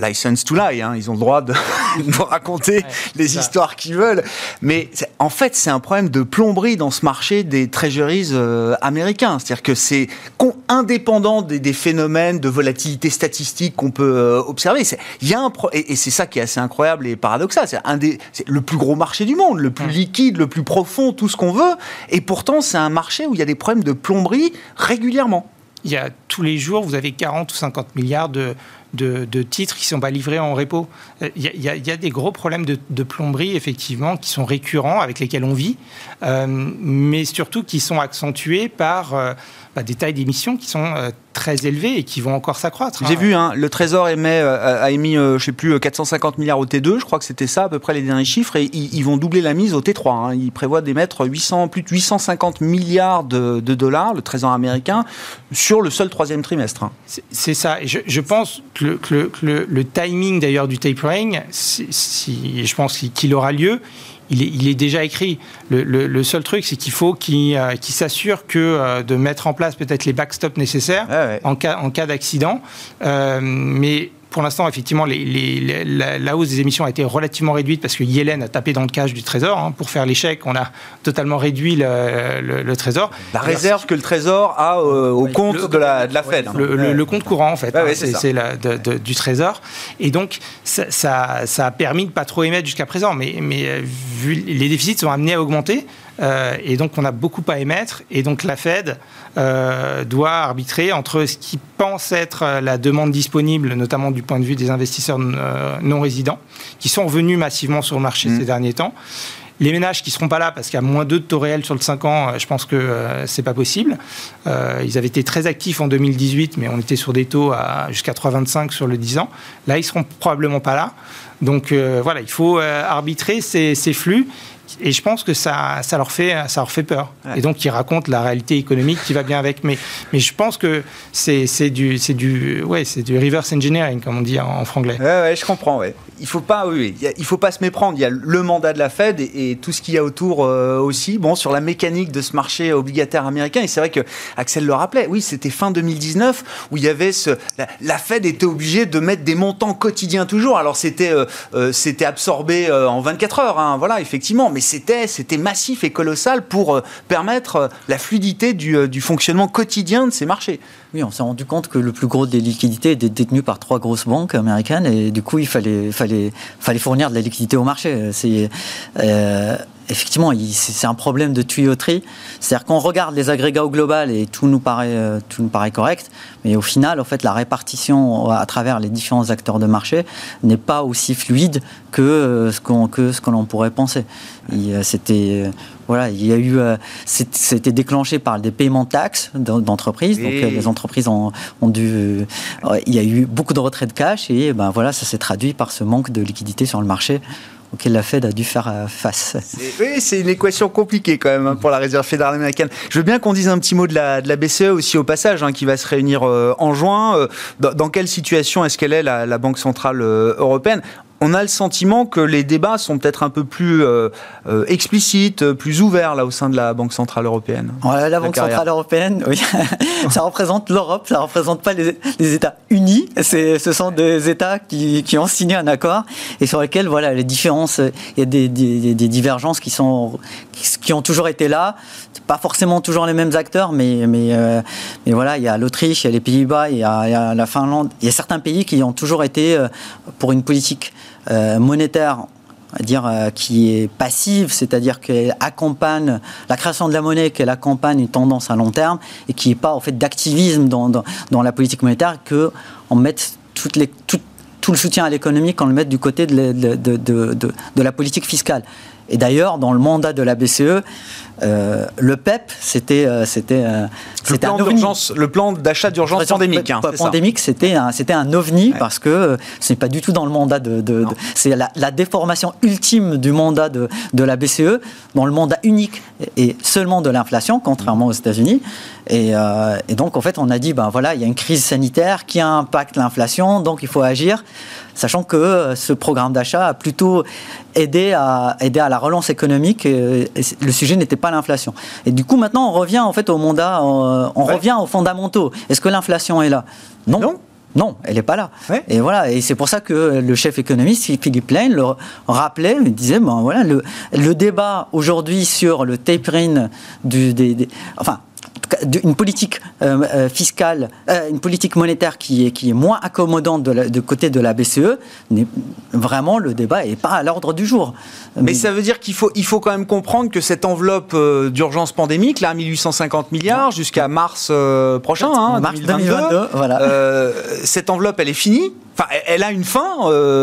[SPEAKER 1] license to lie, hein, ils ont le droit de nous raconter les histoires qu'ils veulent, mais en fait c'est un problème de plomberie dans ce marché des treasuries euh, américains, c'est-à-dire que c'est indépendant des, phénomènes de volatilité statistique qu'on peut euh, observer. Il y a un et, c'est ça qui est assez incroyable et paradoxal, c'est un des le plus gros marché du monde, le plus liquide, le plus profond, tout ce qu'on veut, et pourtant c'est un marché où il y a des problèmes de plomberie régulièrement.
[SPEAKER 3] Il y a tous les jours, vous avez 40 ou 50 milliards de, de, titres qui ne sont pas livrés en repo. Euh, il y, a, des gros problèmes de, plomberie, effectivement, qui sont récurrents, avec lesquels on vit, euh, mais surtout qui sont accentués par euh, des tailles d'émissions qui sont très élevés et qui vont encore s'accroître.
[SPEAKER 1] J'ai hein. vu, hein, le Trésor émet, euh, a émis, euh, je sais plus, 450 milliards au T2, je crois que c'était ça à peu près les derniers chiffres, et ils, vont doubler la mise au T3. Hein. Ils prévoient d'émettre 800, plus de 850 milliards de, dollars, le Trésor américain, sur le seul troisième trimestre.
[SPEAKER 3] C'est ça. Et je, pense que le, timing d'ailleurs du tapering, si, je pense qu'il aura lieu, il est, déjà écrit. Le, seul truc, c'est qu'il faut qu'il euh, s'assure que euh, de mettre en place peut-être les backstops nécessaires en cas, en cas d'accident. Euh, mais pour l'instant, effectivement, la, hausse des émissions a été relativement réduite parce que Yellen a tapé dans le cash du Trésor. Hein. Pour faire l'échec, on a totalement réduit le, Trésor.
[SPEAKER 1] La réserve que le Trésor a euh, au compte de, la, de la Fed.
[SPEAKER 3] Hein. Le, compte courant, en fait, hein, c'est du Trésor. Et donc, ça, a permis de ne pas trop émettre jusqu'à présent. Mais, mais euh, vu, les déficits sont amenés à augmenter. Euh, et donc, on a beaucoup à émettre. Et donc, la Fed euh, doit arbitrer entre ce qui pense être la demande disponible, notamment du point de vue des investisseurs euh, non résidents, qui sont revenus massivement sur le marché mmh. ces derniers temps. Les ménages qui ne seront pas là parce qu'il y a moins 2 de taux réel sur le 5 ans, je pense que c'est pas possible. ils avaient été très actifs en 2018, mais on était sur des taux jusqu'à 3,25 sur le 10 ans. Là, ils seront probablement pas là. Donc voilà, il faut arbitrer ces, ces flux et je pense que ça, ça, leur, fait, ça leur fait peur. Et donc, ils racontent la réalité économique qui va bien avec. Mais, mais je pense que c'est du, du, ouais, du reverse engineering, comme on dit en, franglais.
[SPEAKER 1] Ouais, ouais, je comprends. Ouais. Il ne faut, pas, oui, il faut pas se méprendre. Il y a le mandat de la Fed et, tout ce qu'il y a autour euh, aussi. Bon, sur la mécanique de ce marché obligataire américain. Et c'est vrai que Axel le rappelait. Oui, c'était fin 2019 où il y avait ce. La, Fed était obligée de mettre des montants quotidiens toujours. Alors, c'était euh, c'était absorbé en 24 heures. Hein, voilà, effectivement, mais c'était c'était massif et colossal pour permettre la fluidité du, du fonctionnement quotidien de ces marchés.
[SPEAKER 4] Oui, on s'est rendu compte que le plus gros des liquidités était détenu par trois grosses banques américaines et du coup, il fallait, fournir de la liquidité au marché. Euh, effectivement, c'est un problème de tuyauterie. C'est-à-dire qu'on regarde les agrégats au global et tout nous paraît, euh, tout nous paraît correct, mais au final, en fait, la répartition à travers les différents acteurs de marché n'est pas aussi fluide que euh, ce qu'on que ce que l'on pourrait penser. C'était voilà, il y a eu, c'était déclenché par des paiements de taxes d'entreprises. Donc les entreprises ont, ont dû, il y a eu beaucoup de retraits de cash et ben voilà, ça s'est traduit par ce manque de liquidité sur le marché auquel la Fed a dû faire euh, face.
[SPEAKER 1] Oui, c'est une équation compliquée quand même hein, pour la Réserve fédérale américaine. Je veux bien qu'on dise un petit mot de la, BCE aussi au passage, hein, qui va se réunir euh, en juin. Euh, dans, quelle situation est-ce qu'elle est, la Banque Centrale Européenne? On a le sentiment que les débats sont peut-être un peu plus euh, euh, explicites, plus ouverts là au sein de la Banque centrale européenne.
[SPEAKER 4] la Banque centrale européenne, oui, ça représente l'Europe, ça représente pas les, États unis. ce sont des États qui, ont signé un accord et sur lesquels voilà les différences, il y a des, divergences qui sont qui ont toujours été là. Pas forcément toujours les mêmes acteurs, mais mais euh, mais voilà, il y a l'Autriche, il y a les Pays-Bas, il, il, y a la Finlande, il y a certains pays qui ont toujours été pour une politique euh, monétaire dire, euh, qui est passive, c'est-à-dire qu'elle accompagne la création de la monnaie, qu'elle accompagne une tendance à long terme et qui n'est pas en fait d'activisme dans, la politique monétaire, qu'on mette toutes les, tout, le soutien à l'économie, qu'on le mette du côté de la politique fiscale. Et d'ailleurs, dans le mandat de la BCE, euh, le PEP, c'était
[SPEAKER 1] euh, c'était euh, le, plan d'urgence, le plan d'achat d'urgence pandémique. Hein,
[SPEAKER 4] pandémique, c'était un c'était un ovni parce que c'est pas du tout dans le mandat de, de, c'est la, déformation ultime du mandat de, de la BCE dans le mandat unique et seulement de l'inflation, contrairement aux États-Unis. Et, et, donc en fait, on a dit ben voilà, il y a une crise sanitaire qui impacte l'inflation, donc il faut agir sachant que ce programme d'achat a plutôt aidé à, aider à la relance économique. Et le sujet n'était pas l'inflation. Et du coup, maintenant, on revient en fait au mandat, euh, on revient aux fondamentaux. Est-ce que l'inflation est là? Non. non. elle n'est pas là. Et voilà, et c'est pour ça que le chef économiste Philippe Lane le rappelait, il disait, voilà, le, le débat aujourd'hui sur le tapering du, des, enfin, une politique euh, euh, fiscale, euh, une politique monétaire qui est, qui est moins accommodante de, côté de la BCE, vraiment le débat n'est pas à l'ordre du jour.
[SPEAKER 1] Mais ça veut dire qu'il faut, il faut quand même comprendre que cette enveloppe d'urgence pandémique, là, 1850 milliards jusqu'à mars prochain, hein, mars 2022, voilà. cette enveloppe, elle est finie. Enfin, elle a une fin,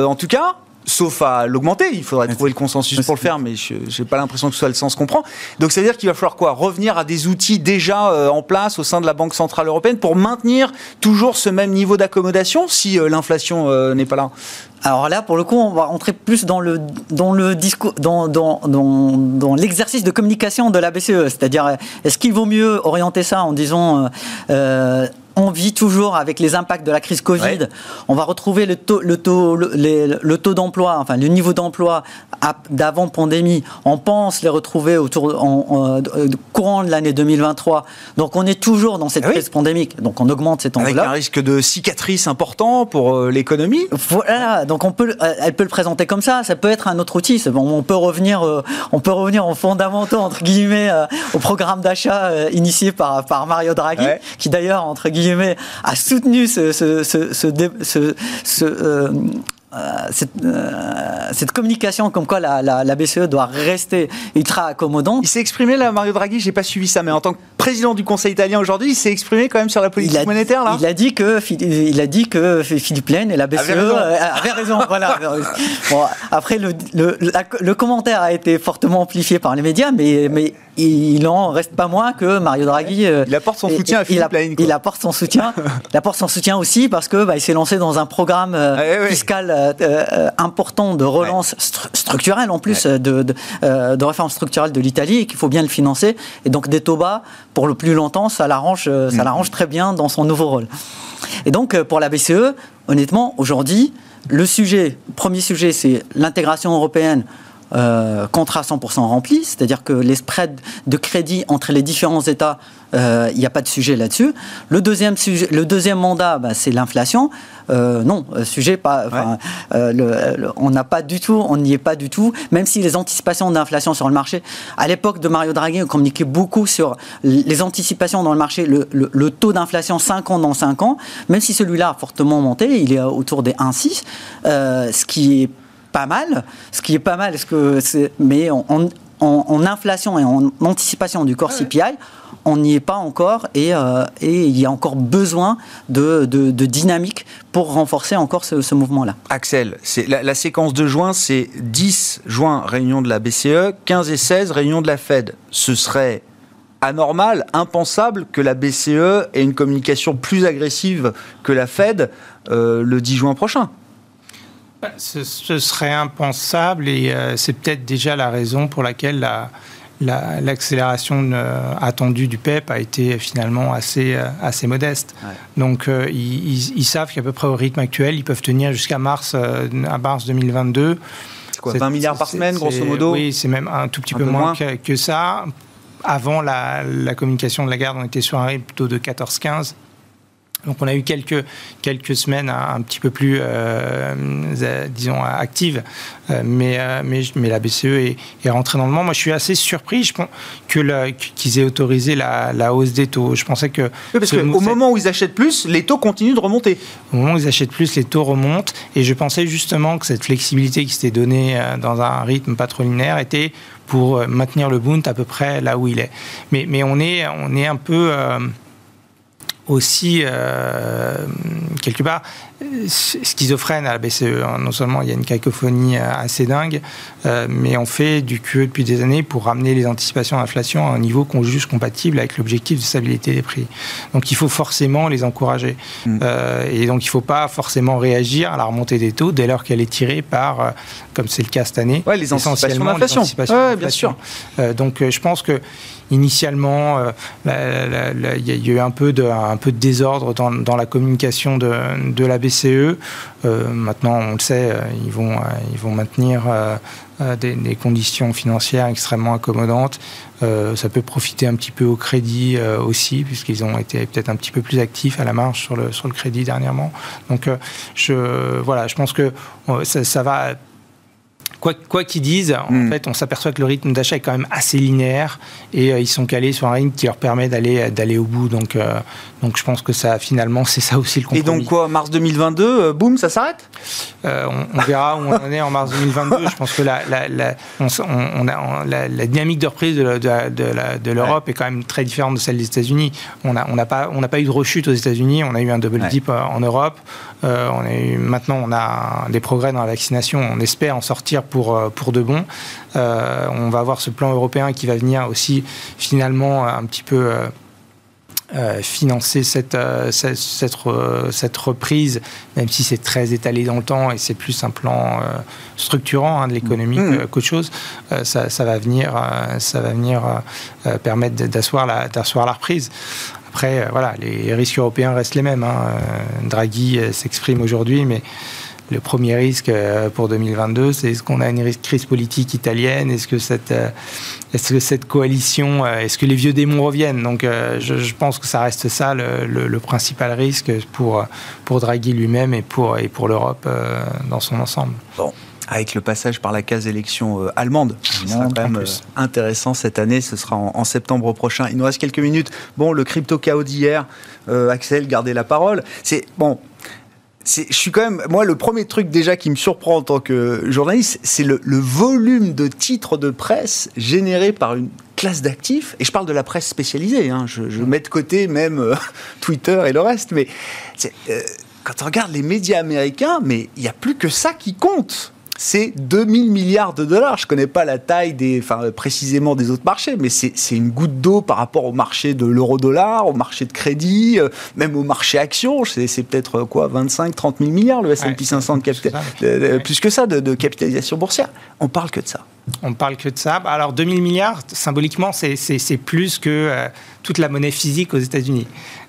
[SPEAKER 1] en tout cas sauf à l'augmenter. Il faudrait trouver le consensus pour le faire, mais je n'ai pas l'impression que ce soit le sens qu'on prend. Donc ça veut dire qu'il va falloir quoi? Revenir à des outils déjà euh, en place au sein de la Banque Centrale Européenne pour maintenir toujours ce même niveau d'accommodation si euh, l'inflation euh, n'est pas là?
[SPEAKER 4] Alors là, pour le coup, on va entrer plus dans le, dans le discours, dans, dans, dans, dans l'exercice de communication de la BCE. C'est-à-dire, est-ce qu'il vaut mieux orienter ça en disant on vit toujours avec les impacts de la crise Covid. On va retrouver le taux, le taux, le, taux d'emploi, enfin le niveau d'emploi d'avant pandémie. On pense les retrouver autour en, euh, courant de l'année 2023. Donc on est toujours dans cette ah crise pandémique. Donc on augmente cette enveloppe.
[SPEAKER 1] Avec un risque de cicatrice important pour euh, l'économie.
[SPEAKER 4] Voilà. Donc on peut, euh, elle peut le présenter comme ça. Ça peut être un autre outil. on peut revenir, on peut revenir en fondamentaux entre guillemets au programme d'achat initié par par Mario Draghi, qui d'ailleurs entre guillemets a soutenu ce, ce, ce, ce euh, euh, cette, euh, cette, communication comme quoi la, la, BCE doit rester ultra accommodante.
[SPEAKER 1] Il s'est exprimé là, Mario Draghi, j'ai pas suivi ça, mais en tant que président du Conseil italien aujourd'hui, il s'est exprimé quand même sur la politique monétaire là.
[SPEAKER 4] Il a dit que il a dit que Philippe Lane et la BCE avaient raison. voilà. bon, après le, le, le, commentaire a été fortement amplifié par les médias, mais mais il n'en reste pas moins que Mario Draghi.
[SPEAKER 1] Euh, il apporte son soutien à Philippe Lane.
[SPEAKER 4] Il apporte son soutien. il apporte son soutien aussi parce que bah, il s'est lancé dans un programme fiscal euh, euh, important de relance structurelle en plus de, de, réforme structurelle de l'Italie et qu'il faut bien le financer. Et donc des taux bas pour le plus longtemps, ça l'arrange, ça mm. l'arrange très bien dans son nouveau rôle. Et donc pour la BCE, honnêtement, aujourd'hui, le sujet, premier sujet, c'est l'intégration européenne euh, contrats 100% remplis, c'est-à-dire que les spreads de crédit entre les différents États, euh, il n'y a pas de sujet là-dessus. Le deuxième, sujet, le deuxième mandat, bah, c'est l'inflation. Euh, non, sujet pas. on n'a pas du tout, on n'y est pas du tout. Même si les anticipations d'inflation sur le marché, à l'époque de Mario Draghi, on communiquait beaucoup sur les anticipations dans le marché, le, le taux d'inflation 5 ans dans 5 ans. Même si celui-là a fortement monté, il est autour des 1,6, ce qui est pas mal, ce qui est pas mal, ce que mais en, inflation et en anticipation du corps CPI, on n'y est pas encore et, euh, et, il y a encore besoin de, de, dynamique pour renforcer encore ce, mouvement-là.
[SPEAKER 1] Axel, la, la, séquence de juin, c'est 10 juin, réunion de la BCE, 15 et 16, réunion de la Fed. Ce serait anormal, impensable que la BCE ait une communication plus agressive que la Fed euh, le 10 juin prochain.
[SPEAKER 3] Bah, ce, serait impensable et euh, c'est peut-être déjà la raison pour laquelle l'accélération euh, attendue du PEP a été finalement assez, euh, assez modeste. Donc ils, savent qu'à peu près au rythme actuel, ils peuvent tenir jusqu'à mars, à mars 2022.
[SPEAKER 1] C'est quoi, 20 milliards par semaine, grosso modo?
[SPEAKER 3] Oui, c'est même un tout petit peu, moins, Que, que, ça. Avant la, la communication de la garde, on était sur un rythme plutôt de 14-15. Donc on a eu quelques, quelques semaines un, petit peu plus, euh, euh, disons, actives, euh, mais, mais, mais, la BCE est, est, rentrée dans le monde. Moi, je suis assez surpris je pense, que qu'ils aient autorisé la, la, hausse des taux. Je pensais que...
[SPEAKER 1] Oui, parce qu'au moment où ils achètent plus, les taux continuent de remonter.
[SPEAKER 3] Au moment où ils achètent plus, les taux remontent. Et je pensais justement que cette flexibilité qui s'était donnée dans un rythme pas trop linéaire était pour maintenir le Bund à peu près là où il est. Mais, mais on, est, on est un peu aussi, euh, quelque part, schizophrène à la BCE. Non seulement il y a une cacophonie euh, assez dingue, euh, mais on fait du QE depuis des années pour ramener les anticipations d'inflation à un niveau qu'on juge compatible avec l'objectif de stabilité des prix. Donc il faut forcément les encourager. Mm. et donc il ne faut pas forcément réagir à la remontée des taux dès lors qu'elle est tirée par, comme c'est le cas cette année,
[SPEAKER 1] ouais, les anticipations d'inflation. bien sûr.
[SPEAKER 3] donc je pense que initialement, il y a eu un peu de, désordre dans, la communication de, la BCE. Euh, maintenant, on le sait, euh, ils vont, euh, maintenir des, conditions financières extrêmement accommodantes. ça peut profiter un petit peu au crédit aussi, puisqu'ils ont été peut-être un petit peu plus actifs à la marge sur le, crédit dernièrement. Donc, je, voilà, je pense que ça va quoi qu'ils disent, en hmm. fait, on s'aperçoit que le rythme d'achat est quand même assez linéaire et euh, ils sont calés sur un rythme qui leur permet d'aller d'aller au bout. Donc, euh, donc je pense que ça, finalement, c'est ça aussi le compromis.
[SPEAKER 1] Et donc quoi, mars 2022, euh, boum, ça s'arrête?
[SPEAKER 3] On, verra où on en est en mars 2022. je pense que la, la, la, on, a, la, dynamique de reprise de, de, l'Europe est quand même très différente de celle des États-Unis. On n'a on pas, on pas eu de rechute aux États-Unis, on a eu un double dip en Europe. on a eu, maintenant, on a des progrès dans la vaccination. On espère en sortir pour, euh, pour de bon. Euh, on va avoir ce plan européen qui va venir aussi finalement un petit peu... Euh, financer cette, cette, cette, reprise, même si c'est très étalé dans le temps et c'est plus un plan structurant hein, de l'économie mmh. qu'autre chose, ça, ça, va venir, ça va venir permettre d'asseoir la, la reprise. Après, voilà, les risques européens restent les mêmes. Hein. Draghi s'exprime aujourd'hui, mais le premier risque euh, pour 2022, c'est est-ce qu'on a une crise politique italienne? Est-ce que cette, euh, est-ce que cette coalition, euh, est-ce que les vieux démons reviennent? Donc, je, pense que ça reste ça le, principal risque pour, pour Draghi lui-même et pour, et pour l'Europe dans son ensemble.
[SPEAKER 1] Bon avec le passage par la case élection allemande. Ce sera quand même intéressant cette année, ce sera en, septembre prochain. Il nous reste quelques minutes. Bon, le crypto chaos d'hier, Axel, gardez la parole. C'est bon, je suis quand même, moi, le premier truc déjà qui me surprend en tant que journaliste, c'est le, volume de titres de presse générés par une classe d'actifs. Et je parle de la presse spécialisée. Hein. je, mets de côté même euh, Twitter et le reste. Mais euh, quand on regarde les médias américains, mais il n'y a plus que ça qui compte c'est 2000 milliards de dollars. Je ne connais pas la taille des, enfin, précisément des autres marchés, mais c'est une goutte d'eau par rapport au marché de l'euro-dollar, au marché de crédit, euh, même au marché action. C'est peut-être euh, quoi, 25, 30 000 milliards le S&P 500 de plus que ça de, capitalisation boursière. On parle que de ça.
[SPEAKER 3] On parle que de ça. Alors 2000 milliards, symboliquement, c'est plus que euh, toute la monnaie physique aux États-Unis.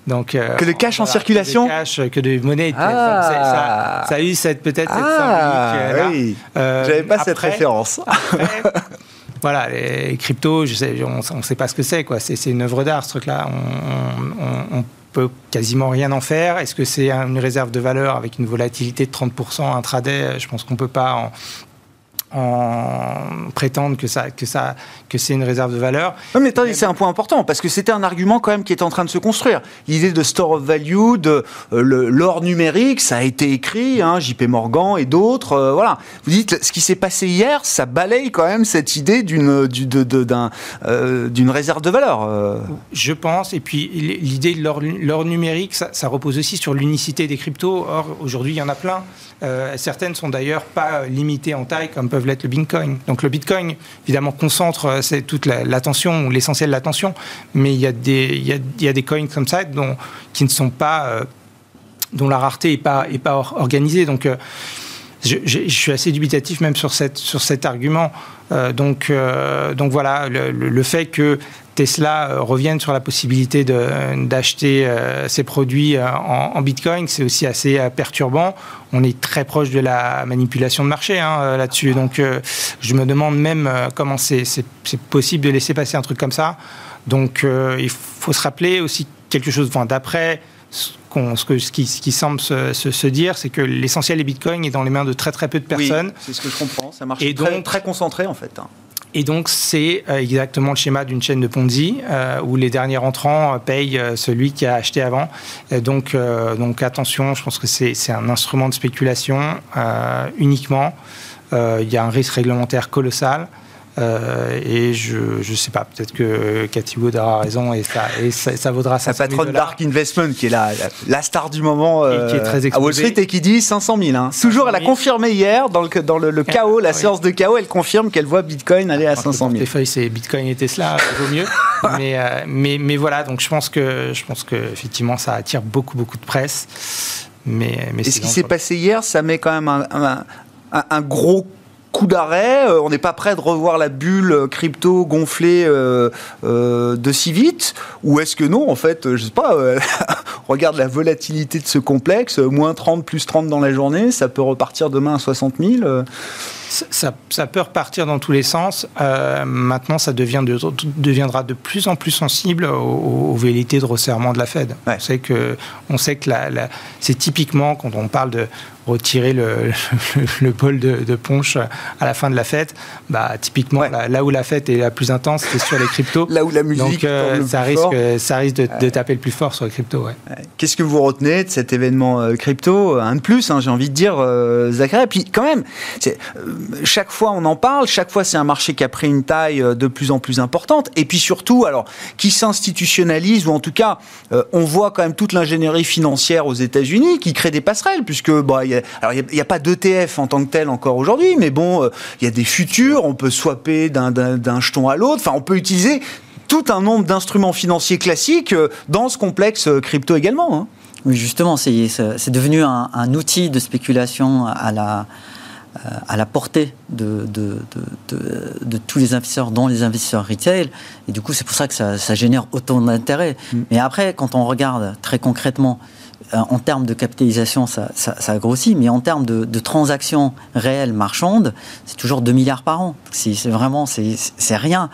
[SPEAKER 3] Donc, euh,
[SPEAKER 1] que de cash en circulation
[SPEAKER 3] Que de cash, que de monnaie.
[SPEAKER 1] Ah.
[SPEAKER 3] C'est- ça, ça a eu cette- peut-être cette
[SPEAKER 1] Ah,
[SPEAKER 3] symbolique. euh, là.
[SPEAKER 1] oui.
[SPEAKER 3] Euh,
[SPEAKER 1] J'avais pas cette
[SPEAKER 3] après-
[SPEAKER 1] référence.
[SPEAKER 3] après, voilà, les cryptos, je sais, on ne sait pas ce que c'est. quoi. C'est c'est une œuvre d'art, ce truc-là. On, on, on peut quasiment rien en faire. Est-ce que c'est une réserve de valeur avec une volatilité de 30% intraday? Je pense qu'on ne peut pas en, en prétendre que, ça, que, ça, que c'est une réserve de valeur.
[SPEAKER 1] Non, mais attendez, c'est un point important parce que c'était un argument quand même qui est en train de se construire. L'idée de store of value, de euh, l'or numérique, ça a été écrit, hein, JP Morgan et d'autres. euh, voilà. Vous dites, ce qui s'est passé hier, ça balaye quand même cette idée d'une euh, d'une réserve de valeur.
[SPEAKER 3] Je pense, et puis l'idée de l'or- l'or numérique, ça, ça repose aussi sur l'unicité des cryptos. Or, aujourd'hui, il y en a plein. Euh, certaines sont d'ailleurs pas limitées en taille comme peuvent l'être le Bitcoin. Donc le Bitcoin, évidemment, concentre euh, toute la- l'attention ou l'essentiel de l'attention, mais il y, a des, y a, des coins comme ça dont, qui ne sont pas, euh, dont la rareté n'est pas, est pas or- organisée. Donc euh, je, suis assez dubitatif même sur, cette, sur cet argument. Euh, donc, euh, donc voilà, le fait que Tesla euh, revienne sur la possibilité d'acheter euh, ses produits euh, en, en Bitcoin, c'est aussi assez euh, perturbant. On est très proche de la manipulation de marché hein, euh, là-dessus. Donc euh, je me demande même euh, comment c'est possible de laisser passer un truc comme ça. Donc euh, il faut se rappeler aussi quelque chose enfin, d'après. Ce, que- ce qui, ce qui semble se, se- se dire, c'est que l'essentiel des bitcoins est dans les mains de très très peu de personnes.
[SPEAKER 1] Oui, c'est ce que je comprends. Ça marche
[SPEAKER 3] Et
[SPEAKER 1] très,
[SPEAKER 3] donc-
[SPEAKER 1] très concentré en fait.
[SPEAKER 3] Et donc, c'est euh, exactement le schéma d'une chaîne de Ponzi euh, où les derniers entrants euh, payent celui qui a acheté avant. Donc, attention, je pense que c'est un instrument de spéculation uniquement. Il y a un risque réglementaire colossal. Euh, et je ne sais pas, peut-être que Cathy Wood aura raison et ça, et ça, ça vaudra
[SPEAKER 1] Sa
[SPEAKER 3] 500 000
[SPEAKER 1] patronne
[SPEAKER 3] dollars.
[SPEAKER 1] Dark Investment, qui est la, la, la star du moment
[SPEAKER 3] Et qui est
[SPEAKER 1] euh,
[SPEAKER 3] très
[SPEAKER 1] à Wall. Street et qui dit 500 000. hein. Toujours, elle a
[SPEAKER 3] 000.
[SPEAKER 1] confirmé hier, dans le, dans le, le chaos, la
[SPEAKER 3] Oui.
[SPEAKER 1] séance de chaos, elle confirme qu'elle voit Bitcoin aller à
[SPEAKER 3] Entre
[SPEAKER 1] 500 000.
[SPEAKER 3] Les feuilles, c'est Bitcoin et Tesla, ça vaut mieux. mais, euh, mais, mais voilà, donc je pense que, je pense que effectivement, ça attire beaucoup, beaucoup de presse. Mais, mais
[SPEAKER 1] Et ce qui s'est passé hier, ça met quand même un, un- un- un gros coup d'arrêt. Euh, on n'est pas prêt de revoir la bulle euh, crypto gonflée euh, de si vite? Ou est-ce que non, en fait, je sais pas, regarde la volatilité de ce complexe, moins 30, plus 30 dans la journée, ça peut repartir demain à 60 000.
[SPEAKER 3] Ça, peut repartir dans tous les sens. Euh, maintenant, ça devient de- deviendra de plus en plus sensible aux, aux velléités de resserrement de la Fed.
[SPEAKER 1] Ouais.
[SPEAKER 3] On sait que, on sait que la- la- c'est typiquement quand on parle de retirer le, le, le bol de, de punch à la fin de la fête, bah, typiquement,
[SPEAKER 1] Ouais.
[SPEAKER 3] là, là où la fête est la plus intense, c'est sur les cryptos.
[SPEAKER 1] Là où la musique
[SPEAKER 3] Donc, euh, ça,
[SPEAKER 1] plus
[SPEAKER 3] risque,
[SPEAKER 1] fort.
[SPEAKER 3] ça risque de, de taper le plus fort sur les cryptos. Ouais.
[SPEAKER 1] Qu'est-ce que vous retenez de cet événement euh, crypto? Un de plus, hein, j'ai envie de dire, euh, Zachary. Et puis quand même, c'est, euh, chaque fois on en parle, chaque fois c'est un marché qui a pris une taille euh, de plus en plus importante. Et puis surtout, alors, qui s'institutionnalise, ou en tout cas, euh, on voit quand même toute l'ingénierie financière aux États-Unis qui crée des passerelles, puisque, bah, il n'y a, pas d'ETF en tant que tel encore aujourd'hui, mais bon, euh, il y a des futurs, on peut swapper d'un, jeton à l'autre, enfin, on peut utiliser tout un nombre d'instruments financiers classiques dans ce complexe crypto également. Hein.
[SPEAKER 4] Oui, justement, c'est devenu un, outil de spéculation à la, à la portée de, de, de, de- de tous les investisseurs, dont les investisseurs retail. Et du coup, c'est pour ça que ça, ça génère autant d'intérêt. Mais après, quand on regarde très concrètement, euh, en termes de capitalisation, ça, ça, ça grossit, mais en termes de, de transactions réelles marchandes, c'est toujours 2 milliards par an. C'est vraiment, c'est rien.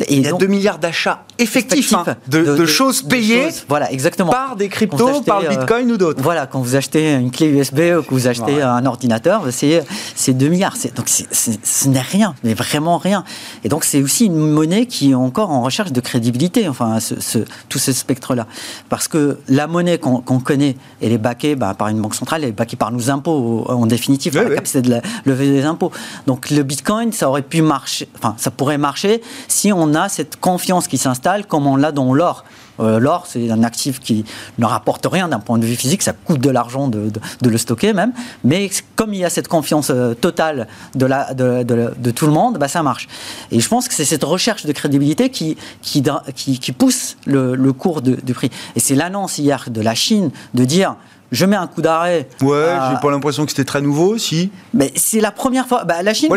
[SPEAKER 4] Et
[SPEAKER 1] Il y a
[SPEAKER 4] donc,
[SPEAKER 1] 2 milliards d'achats effectifs hein,
[SPEAKER 4] effectif
[SPEAKER 1] de, de choses
[SPEAKER 4] de
[SPEAKER 1] payées
[SPEAKER 4] choses, voilà, exactement.
[SPEAKER 1] par des cryptos,
[SPEAKER 4] achetez,
[SPEAKER 1] par le
[SPEAKER 4] euh,
[SPEAKER 1] Bitcoin ou d'autres.
[SPEAKER 4] Voilà, quand vous achetez une clé USB ou que vous achetez un ordinateur, c'est c'est 2 milliards. Donc ce n'est rien, mais vraiment rien. Et donc c'est aussi une monnaie qui est encore en recherche de crédibilité, enfin ce, ce- tout ce spectre-là. Parce que la monnaie qu'on connaît, elle est baquée bah, par une banque centrale, elle est baquée par nos impôts en définitive,
[SPEAKER 1] Oui,
[SPEAKER 4] par la capacité de la- lever des impôts. Donc le Bitcoin, ça aurait pu marcher, enfin ça pourrait marcher si on a cette confiance qui s'installe comme on l'a dans l'or. Euh, L'or, c'est un actif qui ne rapporte rien d'un point de vue physique, ça coûte de l'argent de, de- le stocker même, mais comme il y a cette confiance euh, totale de, la, de, tout le monde, bah, ça marche. Et je pense que c'est cette recherche de crédibilité qui, qui, qui, pousse le, le cours du prix. Et c'est l'annonce hier de la Chine de dire je mets un coup d'arrêt.
[SPEAKER 1] Ouais, j'ai pas l'impression que c'était très nouveau, si.
[SPEAKER 4] Mais c'est la première fois. Bah, la Chine.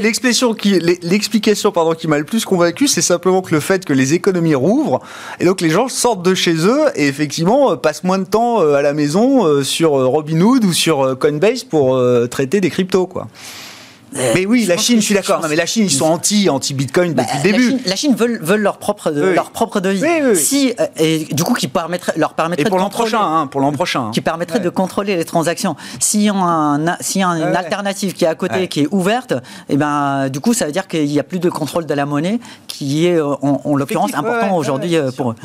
[SPEAKER 1] l'expression, qui, l'explication, pardon, qui m'a le plus convaincu, c'est simplement que le fait que les économies rouvrent et donc les gens sortent de chez eux et effectivement euh, passent moins de temps euh, à la maison euh, sur Robinhood ou sur Coinbase pour traiter des cryptos, quoi. Euh, mais oui, la Chine, je suis d'accord. mais la Chine, ils sont anti, anti Bitcoin depuis le début.
[SPEAKER 4] La Chine, veut, veut leur propre, leur propre devise. Si, euh, et du coup, qui permettrait, leur permettrait
[SPEAKER 1] et pour l'an prochain, hein, pour l'an prochain, hein.
[SPEAKER 4] qui permettrait de contrôler les transactions. S'il y a, un, si y a une alternative qui est à côté, qui est ouverte, et eh ben, du coup, ça veut dire qu'il n'y a plus de contrôle de la monnaie, qui est, en, l'occurrence, important aujourd'hui euh, pour eux.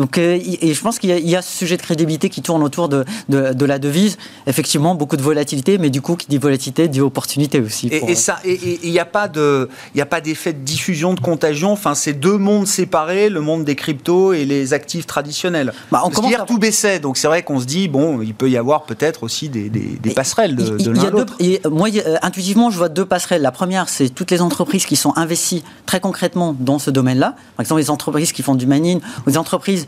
[SPEAKER 4] Donc, euh, et je pense qu'il y, a ce sujet de crédibilité qui tourne autour de, de, la devise. Effectivement, beaucoup de volatilité, mais du coup, qui dit volatilité dit opportunité aussi.
[SPEAKER 1] Et, ça, et il n'y a pas de, il a pas d'effet de diffusion, de contagion. Enfin, c'est deux mondes séparés, le monde des cryptos et les actifs traditionnels. Bah, on hier, tout baissait, donc c'est vrai qu'on se dit bon, il peut y avoir peut-être aussi des, des, passerelles de, de l'un l'autre.
[SPEAKER 4] Moi, euh, intuitivement, je vois deux passerelles. La première, c'est toutes les entreprises qui sont investies très concrètement dans ce domaine-là. Par exemple, les entreprises qui font du mining, ou les entreprises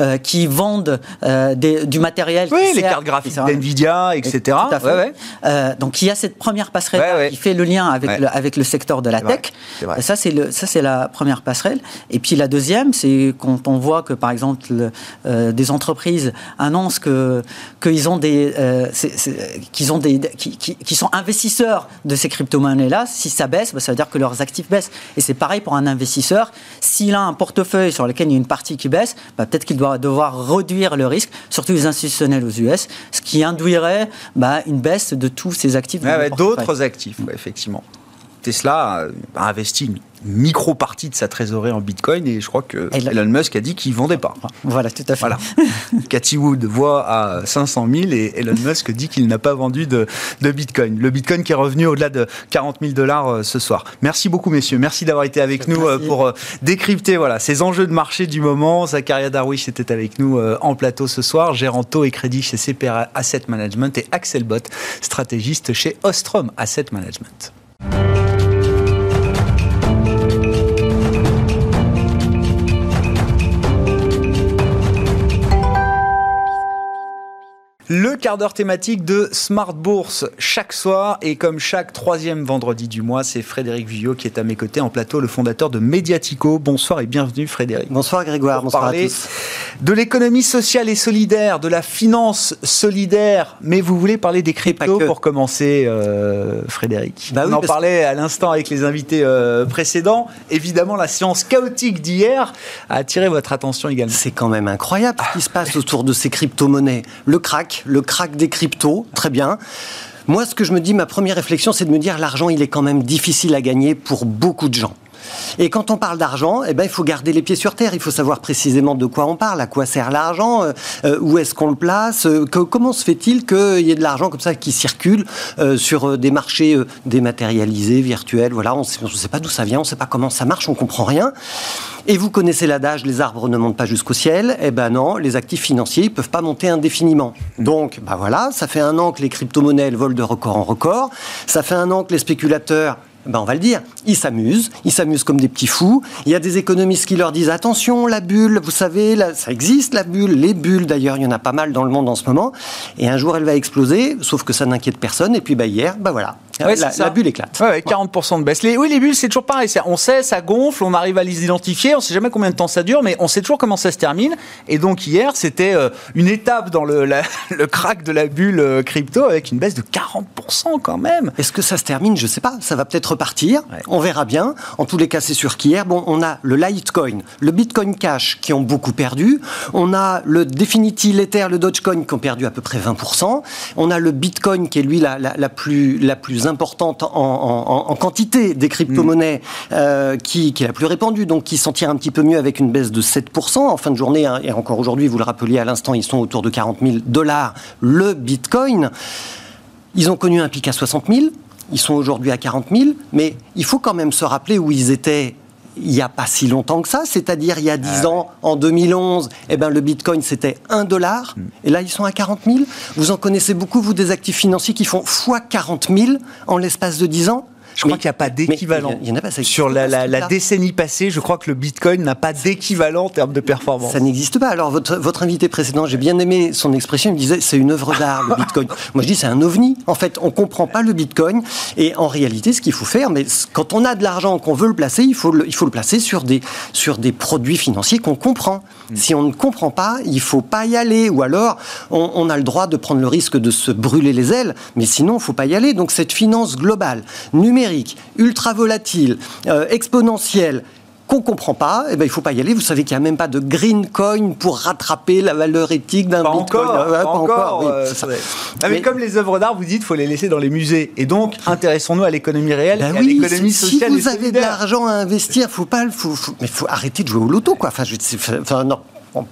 [SPEAKER 4] euh, qui vendent euh, du matériel.
[SPEAKER 1] Oui, les cartes graphiques d'NVIDIA, etc. Tout
[SPEAKER 4] à fait. Euh, donc il y a cette première passerelle qui fait le lien avec, le, avec le secteur de la tech. Ça, c'est la première passerelle. Et puis la deuxième, c'est quand on voit que, par exemple, des entreprises annoncent que qu'ils ont des, qu'ils ont des, qui, qui, sont investisseurs de ces crypto-monnaies-là. Si ça baisse, bah, ça veut dire que leurs actifs baissent. Et c'est pareil pour un investisseur. S'il a un portefeuille sur lequel il y a une partie qui baisse, bah, peut-être qu'il doit devoir réduire le risque, surtout les institutionnels aux US, ce qui induirait bah, une baisse de tous ces actifs.
[SPEAKER 1] D'autres actifs, effectivement. Tesla a investi micro-partie de sa trésorerie en Bitcoin et je crois que Elon Musk a dit qu'il ne vendait pas.
[SPEAKER 4] Voilà, tout à fait. Voilà.
[SPEAKER 1] Cathy Wood voit à 500 000 et Elon Musk dit qu'il n'a pas vendu de, Bitcoin. Le Bitcoin qui est revenu au-delà de 40 000 dollars euh, ce soir. Merci beaucoup, messieurs. Merci d'avoir été avec nous euh, pour euh, décrypter voilà, ces enjeux de marché du moment. Zakaria Darwish était avec nous en plateau ce soir, gérant taux et crédit chez CPR Asset Management et Axel Bott, stratégiste chez Ostrom Asset Management. Le quart d'heure thématique de Smart Bourse chaque soir et comme chaque troisième vendredi du mois, c'est Frédéric Villot qui est à mes côtés en plateau, le fondateur de Mediatico. Bonsoir et bienvenue Frédéric.
[SPEAKER 4] Bonsoir Grégoire, bonsoir à tous.
[SPEAKER 1] De l'économie sociale et solidaire, de la finance solidaire, mais vous voulez parler des cryptos pour commencer euh, Frédéric. Bah On en parlait à l'instant avec les invités euh, précédents. Évidemment, la séance chaotique d'hier a attiré votre attention également.
[SPEAKER 5] C'est quand même incroyable ce qui se passe autour de ces crypto-monnaies. Le crack le crack des cryptos, très bien. Moi, ce que je me dis, ma première réflexion, c'est de me dire l'argent, il est quand même difficile à gagner pour beaucoup de gens. Et quand on parle d'argent, eh ben, il faut garder les pieds sur terre. Il faut savoir précisément de quoi on parle, à quoi sert l'argent, euh, euh, où est-ce qu'on le place, euh, comment se fait-il qu'il y ait de l'argent comme ça qui circule sur des marchés dématérialisés, virtuels. Voilà, on ne sait pas d'où ça vient, on ne sait pas comment ça marche, on comprend rien. Et vous connaissez l'adage, les arbres ne montent pas jusqu'au ciel. Eh ben non, les actifs financiers ne peuvent pas monter indéfiniment. Donc, bah voilà, ça fait un an que les crypto-monnaies volent de record en record. Ça fait un an que les spéculateurs ben on va le dire, ils s'amusent, ils s'amusent comme des petits fous. Il y a des économistes qui leur disent attention, la bulle, vous savez, ça existe la bulle, les bulles d'ailleurs, il y en a pas mal dans le monde en ce moment. Et un jour, elle va exploser, sauf que ça n'inquiète personne. Et puis bah, hier, ben voilà, la, bulle éclate.
[SPEAKER 1] Ouais, 40% de baisse. Les, oui, les bulles, c'est toujours pareil. On sait, ça gonfle, on arrive à les identifier, on sait jamais combien de temps ça dure, mais on sait toujours comment ça se termine. Et donc hier, c'était euh, une étape dans le, le crack de la bulle euh, crypto avec une baisse de 40% quand même.
[SPEAKER 5] Est-ce que ça se termine? Je sais pas. Ça va peut-être repartir. On verra bien. En tous les cas, c'est sûr qu'hier, bon, on a le Litecoin, le Bitcoin Cash qui ont beaucoup perdu. On a le Definity l'Ether, le Dogecoin qui ont perdu à peu près 20%. On a le Bitcoin qui est lui la, la, la plus la plus importante en, quantité des crypto-monnaies, euh, qui, est la plus répandue, donc qui s'en tire un petit peu mieux avec une baisse de 7% en fin de journée. Hein, et encore aujourd'hui, vous le rappeliez à l'instant, ils sont autour de 40 000 dollars le Bitcoin. Ils ont connu un pic à 60 000. Ils sont aujourd'hui à 40 000, mais il faut quand même se rappeler où ils étaient il n'y a pas si longtemps que ça, c'est-à-dire il y a 10 ah ans, en 2011, eh ben, le Bitcoin c'était 1 dollar, mm. et là ils sont à 40 000. Vous en connaissez beaucoup, vous, des actifs financiers qui font x 40 000 en l'espace de 10 ans
[SPEAKER 1] Je crois qu'il n'y a pas d'équivalent.
[SPEAKER 5] Il y en a pas. ça
[SPEAKER 1] Sur la, décennie passée, je crois que le Bitcoin n'a pas d'équivalent en termes de performance.
[SPEAKER 5] Ça n'existe pas. Alors, votre, votre invité précédent, j'ai bien aimé son expression. Il me disait c'est une œuvre d'art, le Bitcoin. Moi, je dis c'est un ovni. En fait, on comprend pas le Bitcoin. Et en réalité, ce qu'il faut faire, mais quand on a de l'argent, qu'on veut le placer, il faut le, il faut le placer sur des, sur des produits financiers qu'on comprend. Si on ne comprend pas, il faut pas y aller. Ou alors, on, a le droit de prendre le risque de se brûler les ailes. Mais sinon, il faut pas y aller. Donc, cette finance globale, numérique, ultra volatile, euh, exponentielle, qu'on comprend pas, eh ben, il faut pas y aller. Vous savez qu'il n'y a même pas de green coin pour rattraper la valeur éthique d'un bitcoin.
[SPEAKER 1] encore,
[SPEAKER 5] Ouais,
[SPEAKER 1] pas encore.
[SPEAKER 5] oui,
[SPEAKER 1] euh,
[SPEAKER 5] ça.
[SPEAKER 1] Ah, mais
[SPEAKER 5] Mais-
[SPEAKER 1] comme les œuvres d'art, vous dites, faut les laisser dans les musées. Et donc, intéressons-nous à l'économie réelle
[SPEAKER 5] Ben
[SPEAKER 1] et à l'économie
[SPEAKER 5] si, si
[SPEAKER 1] sociale et
[SPEAKER 5] vous avez de l'argent à investir, faut pas, le- faut, faut- mais faut arrêter de jouer au loto, quoi. Enfin, je, enfin, non. Bon.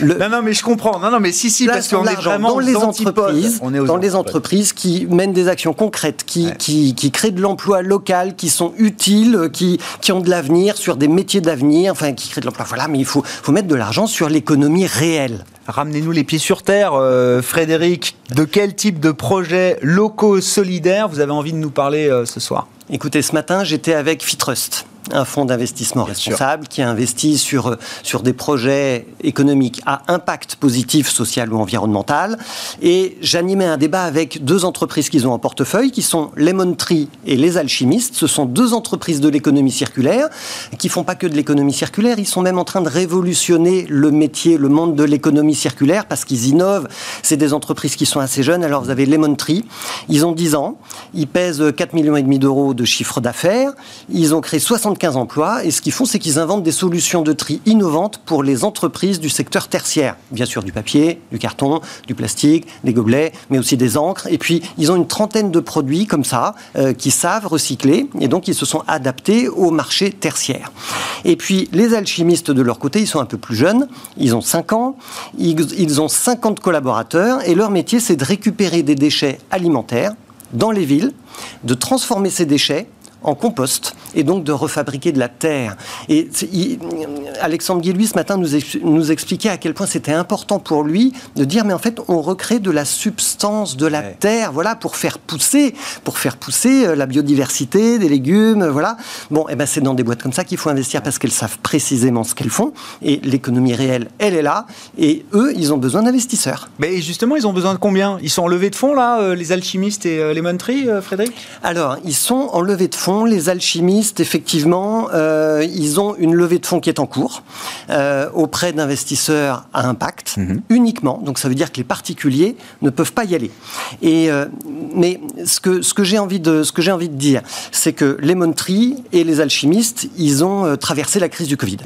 [SPEAKER 5] Le-
[SPEAKER 1] Non, non, mais je comprends. Non, non, mais si, si, parce qu'on est vraiment
[SPEAKER 5] dans les entreprises,
[SPEAKER 1] On est aux
[SPEAKER 5] dans les entreprises qui mènent des actions concrètes, qui,
[SPEAKER 1] Ouais.
[SPEAKER 5] qui, qui créent de l'emploi local, qui sont utiles, qui, qui ont de l'avenir sur des métiers d'avenir, enfin qui créent de l'emploi. Voilà, mais il faut, faut mettre de l'argent sur l'économie réelle.
[SPEAKER 1] Ramenez-nous les pieds sur terre, euh, Frédéric. De quel type de projets locaux solidaires vous avez envie de nous parler euh, ce soir?
[SPEAKER 5] Écoutez, ce matin, j'étais avec Fitrust, un fonds d'investissement responsable qui a investi sur, euh, sur des projets économiques à impact positif social ou environnemental. Et j'animais un débat avec deux entreprises qu'ils ont en portefeuille, qui sont Lemon Tree et Les Alchimistes. Ce sont deux entreprises de l'économie circulaire qui font pas que de l'économie circulaire, ils sont même en train de révolutionner le métier, le monde de l'économie circulaire parce qu'ils innovent. C'est des entreprises qui sont assez jeunes. Alors vous avez Lemon Tree, ils ont 10 ans, ils pèsent 4 millions et demi d'euros de chiffre d'affaires, ils ont créé 75 emplois et ce qu'ils font c'est qu'ils inventent des solutions de tri innovantes pour les entreprises du secteur tertiaire. Bien sûr du papier, du carton, du plastique, des gobelets, mais aussi des encres et puis ils ont une trentaine de produits comme ça euh, qui savent recycler et donc ils se sont adaptés au marché tertiaire. Et puis les alchimistes de leur côté, ils sont un peu plus jeunes, ils ont 5 ans, ils, ils ont 50 collaborateurs et leur métier c'est de récupérer des déchets alimentaires dans les villes, de transformer ces déchets en compost et donc de refabriquer de la terre. Et il- Alexandre Guillouis ce matin nous, ex- nous expliquait à quel point c'était important pour lui de dire mais en fait on recrée de la substance de la
[SPEAKER 1] Ouais.
[SPEAKER 5] terre voilà pour faire pousser pour faire pousser euh, la biodiversité des légumes voilà bon et ben c'est dans des boîtes comme ça qu'il faut investir parce qu'elles savent précisément ce qu'elles font et l'économie réelle elle est là et eux ils ont besoin d'investisseurs
[SPEAKER 1] Mais justement, ils ont besoin de combien? Ils sont en levée de fonds, là, euh, les alchimistes et euh, les Lemon Tree, Frédéric?
[SPEAKER 5] Alors, ils sont en levée de fonds. Les alchimistes, effectivement, euh, ils ont une levée de fonds qui est en cours euh, auprès d'investisseurs à impact uniquement. Donc, ça veut dire que les particuliers ne peuvent pas y aller. Et euh, mais ce que ce que j'ai envie de ce que j'ai envie de dire, c'est que Lemon Tree et les alchimistes, ils ont traversé la crise du Covid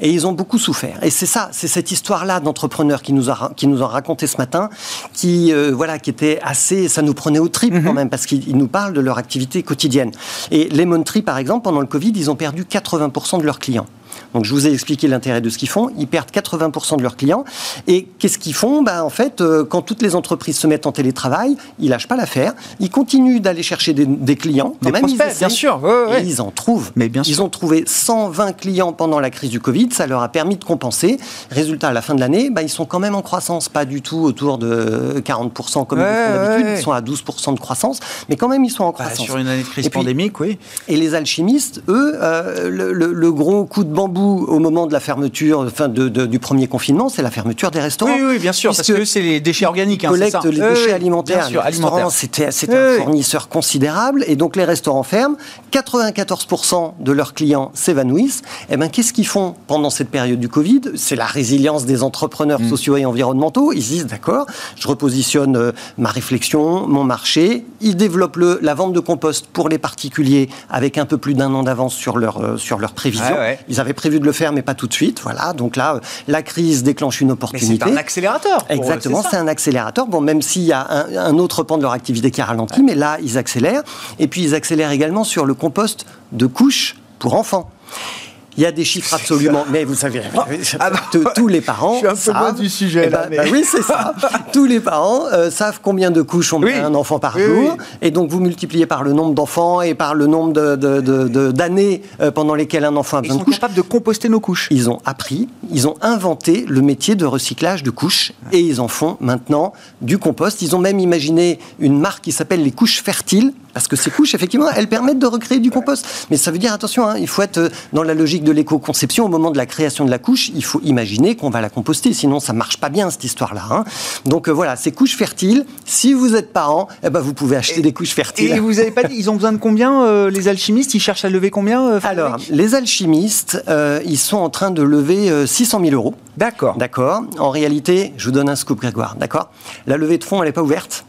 [SPEAKER 5] et ils ont beaucoup souffert. Et c'est ça, c'est cette histoire-là d'entrepreneurs qui nous a qui nous ont raconté ce matin, qui voilà, qui était assez, ça nous prenait au trip quand même parce qu'ils ils nous parlent de leur activité quotidienne. Et Lemon Tree, par exemple, pendant le Covid, ils ont perdu 80% de leurs clients. Donc je vous ai expliqué l'intérêt de ce qu'ils font. Ils perdent 80% de leurs clients. Et qu'est-ce qu'ils font? Ben, En fait, euh, quand toutes les entreprises se mettent en télétravail, ils lâchent pas l'affaire. Ils continuent d'aller chercher des, des clients. Quand
[SPEAKER 1] Des
[SPEAKER 5] même, ils
[SPEAKER 1] prospects, bien
[SPEAKER 5] essayent.
[SPEAKER 1] sûr, ouais, ouais.
[SPEAKER 5] Et ils en trouvent.
[SPEAKER 1] Mais bien
[SPEAKER 5] Ils
[SPEAKER 1] sûr.
[SPEAKER 5] ont trouvé 120 clients pendant la crise du Covid. Ça leur a permis de compenser. Résultat, à la fin de l'année, ben, ils sont quand même en croissance. Pas du tout autour de 40% comme
[SPEAKER 1] Ouais,
[SPEAKER 5] ils font d'habitude. Ils sont à 12% de croissance. Mais quand même, ils sont en
[SPEAKER 1] Bah,
[SPEAKER 5] croissance.
[SPEAKER 1] Sur une année de crise
[SPEAKER 5] puis,
[SPEAKER 1] pandémique, oui.
[SPEAKER 5] et les alchimistes, eux, euh, le, le- le gros coup de bambou au moment de la fermeture, enfin de- de- du premier confinement, c'est la fermeture des restaurants.
[SPEAKER 1] Oui, oui, bien sûr, parce que c'est les déchets organiques. Hein, c'est
[SPEAKER 5] collectent
[SPEAKER 1] ça
[SPEAKER 5] les déchets
[SPEAKER 1] oui,
[SPEAKER 5] alimentaires.
[SPEAKER 1] Sûr,
[SPEAKER 5] les
[SPEAKER 1] alimentaires.
[SPEAKER 5] c'était
[SPEAKER 1] Oui,
[SPEAKER 5] un fournisseur considérable, et donc les restaurants ferment. 94% de leurs clients s'évanouissent. Et ben, qu'est-ce qu'ils font pendant cette période du Covid? C'est la résilience des entrepreneurs
[SPEAKER 1] Mm.
[SPEAKER 5] sociaux et environnementaux. Ils se disent, d'accord, je repositionne euh, ma réflexion, mon marché. Ils développent le, la vente de compost pour les particuliers avec un peu plus d'un an d'avance sur leur euh, sur leurs prévisions.
[SPEAKER 1] Ouais.
[SPEAKER 5] Ils avaient prévu de le faire, mais pas tout de suite. Voilà. Donc là, la crise déclenche une opportunité.
[SPEAKER 1] c'est un accélérateur.
[SPEAKER 5] Exactement,
[SPEAKER 1] c'est
[SPEAKER 5] un accélérateur. Bon, même s'il y a un, un autre pan de leur activité qui a ralenti, mais là, ils accélèrent. Et puis, ils accélèrent également sur le compost de couches pour enfants. Il y a des chiffres absolument, mais vous savez,
[SPEAKER 1] Ah bah,
[SPEAKER 5] tous- les parents.
[SPEAKER 1] je suis un peu
[SPEAKER 5] savent,
[SPEAKER 1] loin du sujet,
[SPEAKER 5] eh
[SPEAKER 1] là,
[SPEAKER 5] ben-
[SPEAKER 1] mais-
[SPEAKER 5] ben oui, c'est ça. tous les parents euh, savent combien de couches on met un enfant par jour. Et donc, vous multipliez par le nombre d'enfants et par le nombre d'années euh, pendant lesquelles un enfant a besoin
[SPEAKER 1] de couches. Ils sont capables de composter nos couches.
[SPEAKER 5] Ils ont appris, ils ont inventé le métier de recyclage de couches et ils en font maintenant du compost. Ils ont même imaginé une marque qui s'appelle les couches fertiles parce que ces couches, effectivement, elles permettent de recréer du compost. Mais ça veut dire, attention, hein, il faut être euh, dans la logique de l'éco-conception. Au moment de la création de la couche, il faut imaginer qu'on va la composter. Sinon, ça marche pas bien, cette histoire-là. Hein. Donc euh, voilà, ces couches fertiles, si vous êtes parent, eh ben, vous pouvez acheter des couches fertiles.
[SPEAKER 1] Et vous avez pas dit, ils ont besoin de combien, euh, les alchimistes? Ils cherchent à lever combien
[SPEAKER 5] Alors, les alchimistes, ils sont en train de lever 600 000 euros.
[SPEAKER 1] D'accord.
[SPEAKER 5] D'accord. En réalité, je vous donne un scoop, Grégoire. D'accord? La levée de fonds, elle n'est pas ouverte.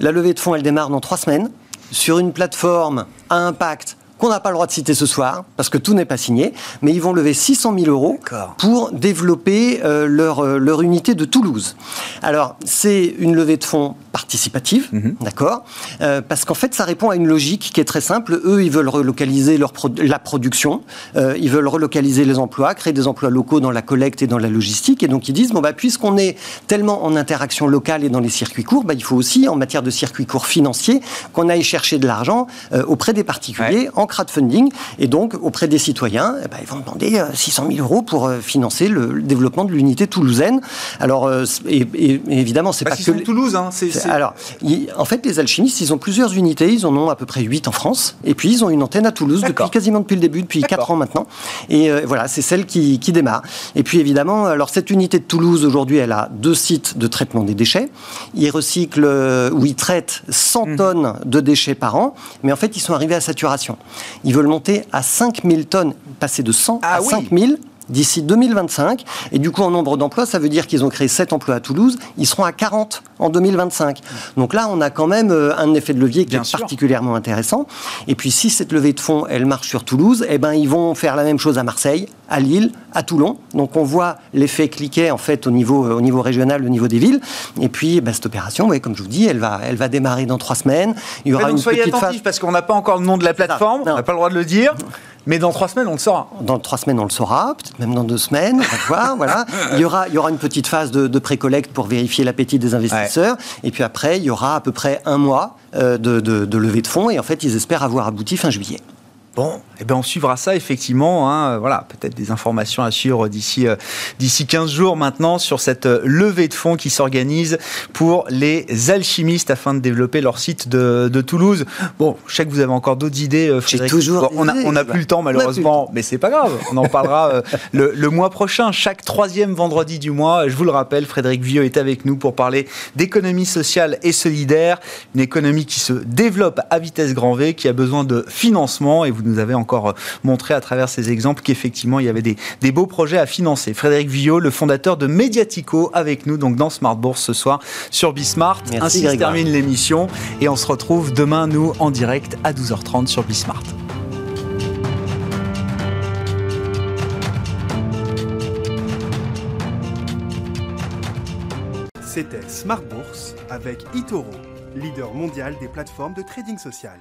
[SPEAKER 5] La levée de fonds, elle démarre dans trois semaines. Sur une plateforme à impact qu'on n'a pas le droit de citer ce soir, parce que tout n'est pas signé, mais ils vont lever 600 000 euros pour développer euh, leur, euh, leur unité de Toulouse. Alors, c'est une levée de fonds participative, mhm. d'accord euh, Parce qu'en fait, ça répond à une logique qui est très simple. Eux, ils veulent relocaliser leur la production, ils veulent relocaliser les emplois, créer des emplois locaux dans la collecte et dans la logistique, et donc ils disent, bon, bah, puisqu'on est tellement en interaction locale et dans les circuits courts, bah, il faut aussi, en matière de circuits courts financiers, qu'on aille chercher de l'argent auprès des particuliers en crowdfunding. Et donc, auprès des citoyens, eh ben, ils vont demander 600 euh, 000 euros pour euh, financer le développement de l'unité toulousaine. Alors, euh, et, évidemment, c'est
[SPEAKER 1] bah,
[SPEAKER 5] pas
[SPEAKER 1] que. Toulouse, hein,
[SPEAKER 5] Alors, en fait, les alchimistes, ils ont plusieurs unités. Ils en ont à peu près 8 en France. Et puis, ils ont une antenne à Toulouse depuis quasiment depuis le début, depuis 4 ans maintenant. Et voilà, c'est celle qui, qui, démarre. Et puis, évidemment, alors cette unité de Toulouse, aujourd'hui, elle a deux sites de traitement des déchets. Ils recyclent ou ils traitent 100 mmh. tonnes de déchets par an. Mais en fait, ils sont arrivés à saturation. Ils veulent monter à 5000 tonnes, passer de 100 ah à 5000 d'ici 2025. Et du coup, en nombre d'emplois, ça veut dire qu'ils ont créé 7 emplois à Toulouse. Ils seront à 40 en 2025. Donc là, on a quand même euh, un effet de levier qui est particulièrement intéressant. Et puis, si cette levée de fonds, elle marche sur Toulouse, eh ben, ils vont faire la même chose à Marseille, à Lille, à Toulon. Donc, on voit l'effet cliquet, en fait, au niveau, euh, au niveau régional, au niveau des villes. Et puis, bah, cette opération, comme je vous dis, elle va, elle va démarrer dans trois semaines.
[SPEAKER 1] Il y aura une soyez attentifs, parce qu'on n'a pas encore le nom de la plateforme. On n'a pas le droit de le dire. Mais dans trois semaines, on le saura.
[SPEAKER 5] Dans trois semaines, on le saura, peut-être même dans deux semaines, on va voir. voilà. Il y aura, il y aura une petite phase de, de pré-collecte pour vérifier l'appétit des investisseurs. Et puis après, il y aura à peu près un mois euh, de, levée de fonds. Et en fait, ils espèrent avoir abouti fin juillet.
[SPEAKER 1] Bon, eh bien on suivra ça effectivement. Hein, voilà, peut-être des informations à suivre d'ici euh, d'ici 15 jours maintenant sur cette euh, levée de fonds qui s'organise pour les alchimistes afin de développer leur site de, de Toulouse. Bon, je sais que vous avez encore d'autres idées, euh, Frédéric.
[SPEAKER 5] toujours.
[SPEAKER 1] on n'a on a plus le temps malheureusement, mais c'est pas grave. On en parlera le, le, mois prochain, chaque troisième vendredi du mois. Je vous le rappelle, Frédéric Vieux est avec nous pour parler d'économie sociale et solidaire, une économie qui se développe à vitesse grand V, qui a besoin de financement et vous nous avez encore euh, montré à travers ces exemples qu'effectivement, il y avait des, beaux projets à financer. Frédéric Villot, le fondateur de Mediatico, avec nous donc dans Smart Bourse ce soir sur Bismart. Ainsi se termine l'émission et on se retrouve demain, nous, en direct à 12h30 sur Bismart.
[SPEAKER 6] C'était Smart Bourse avec Itoro, leader mondial des plateformes de trading social.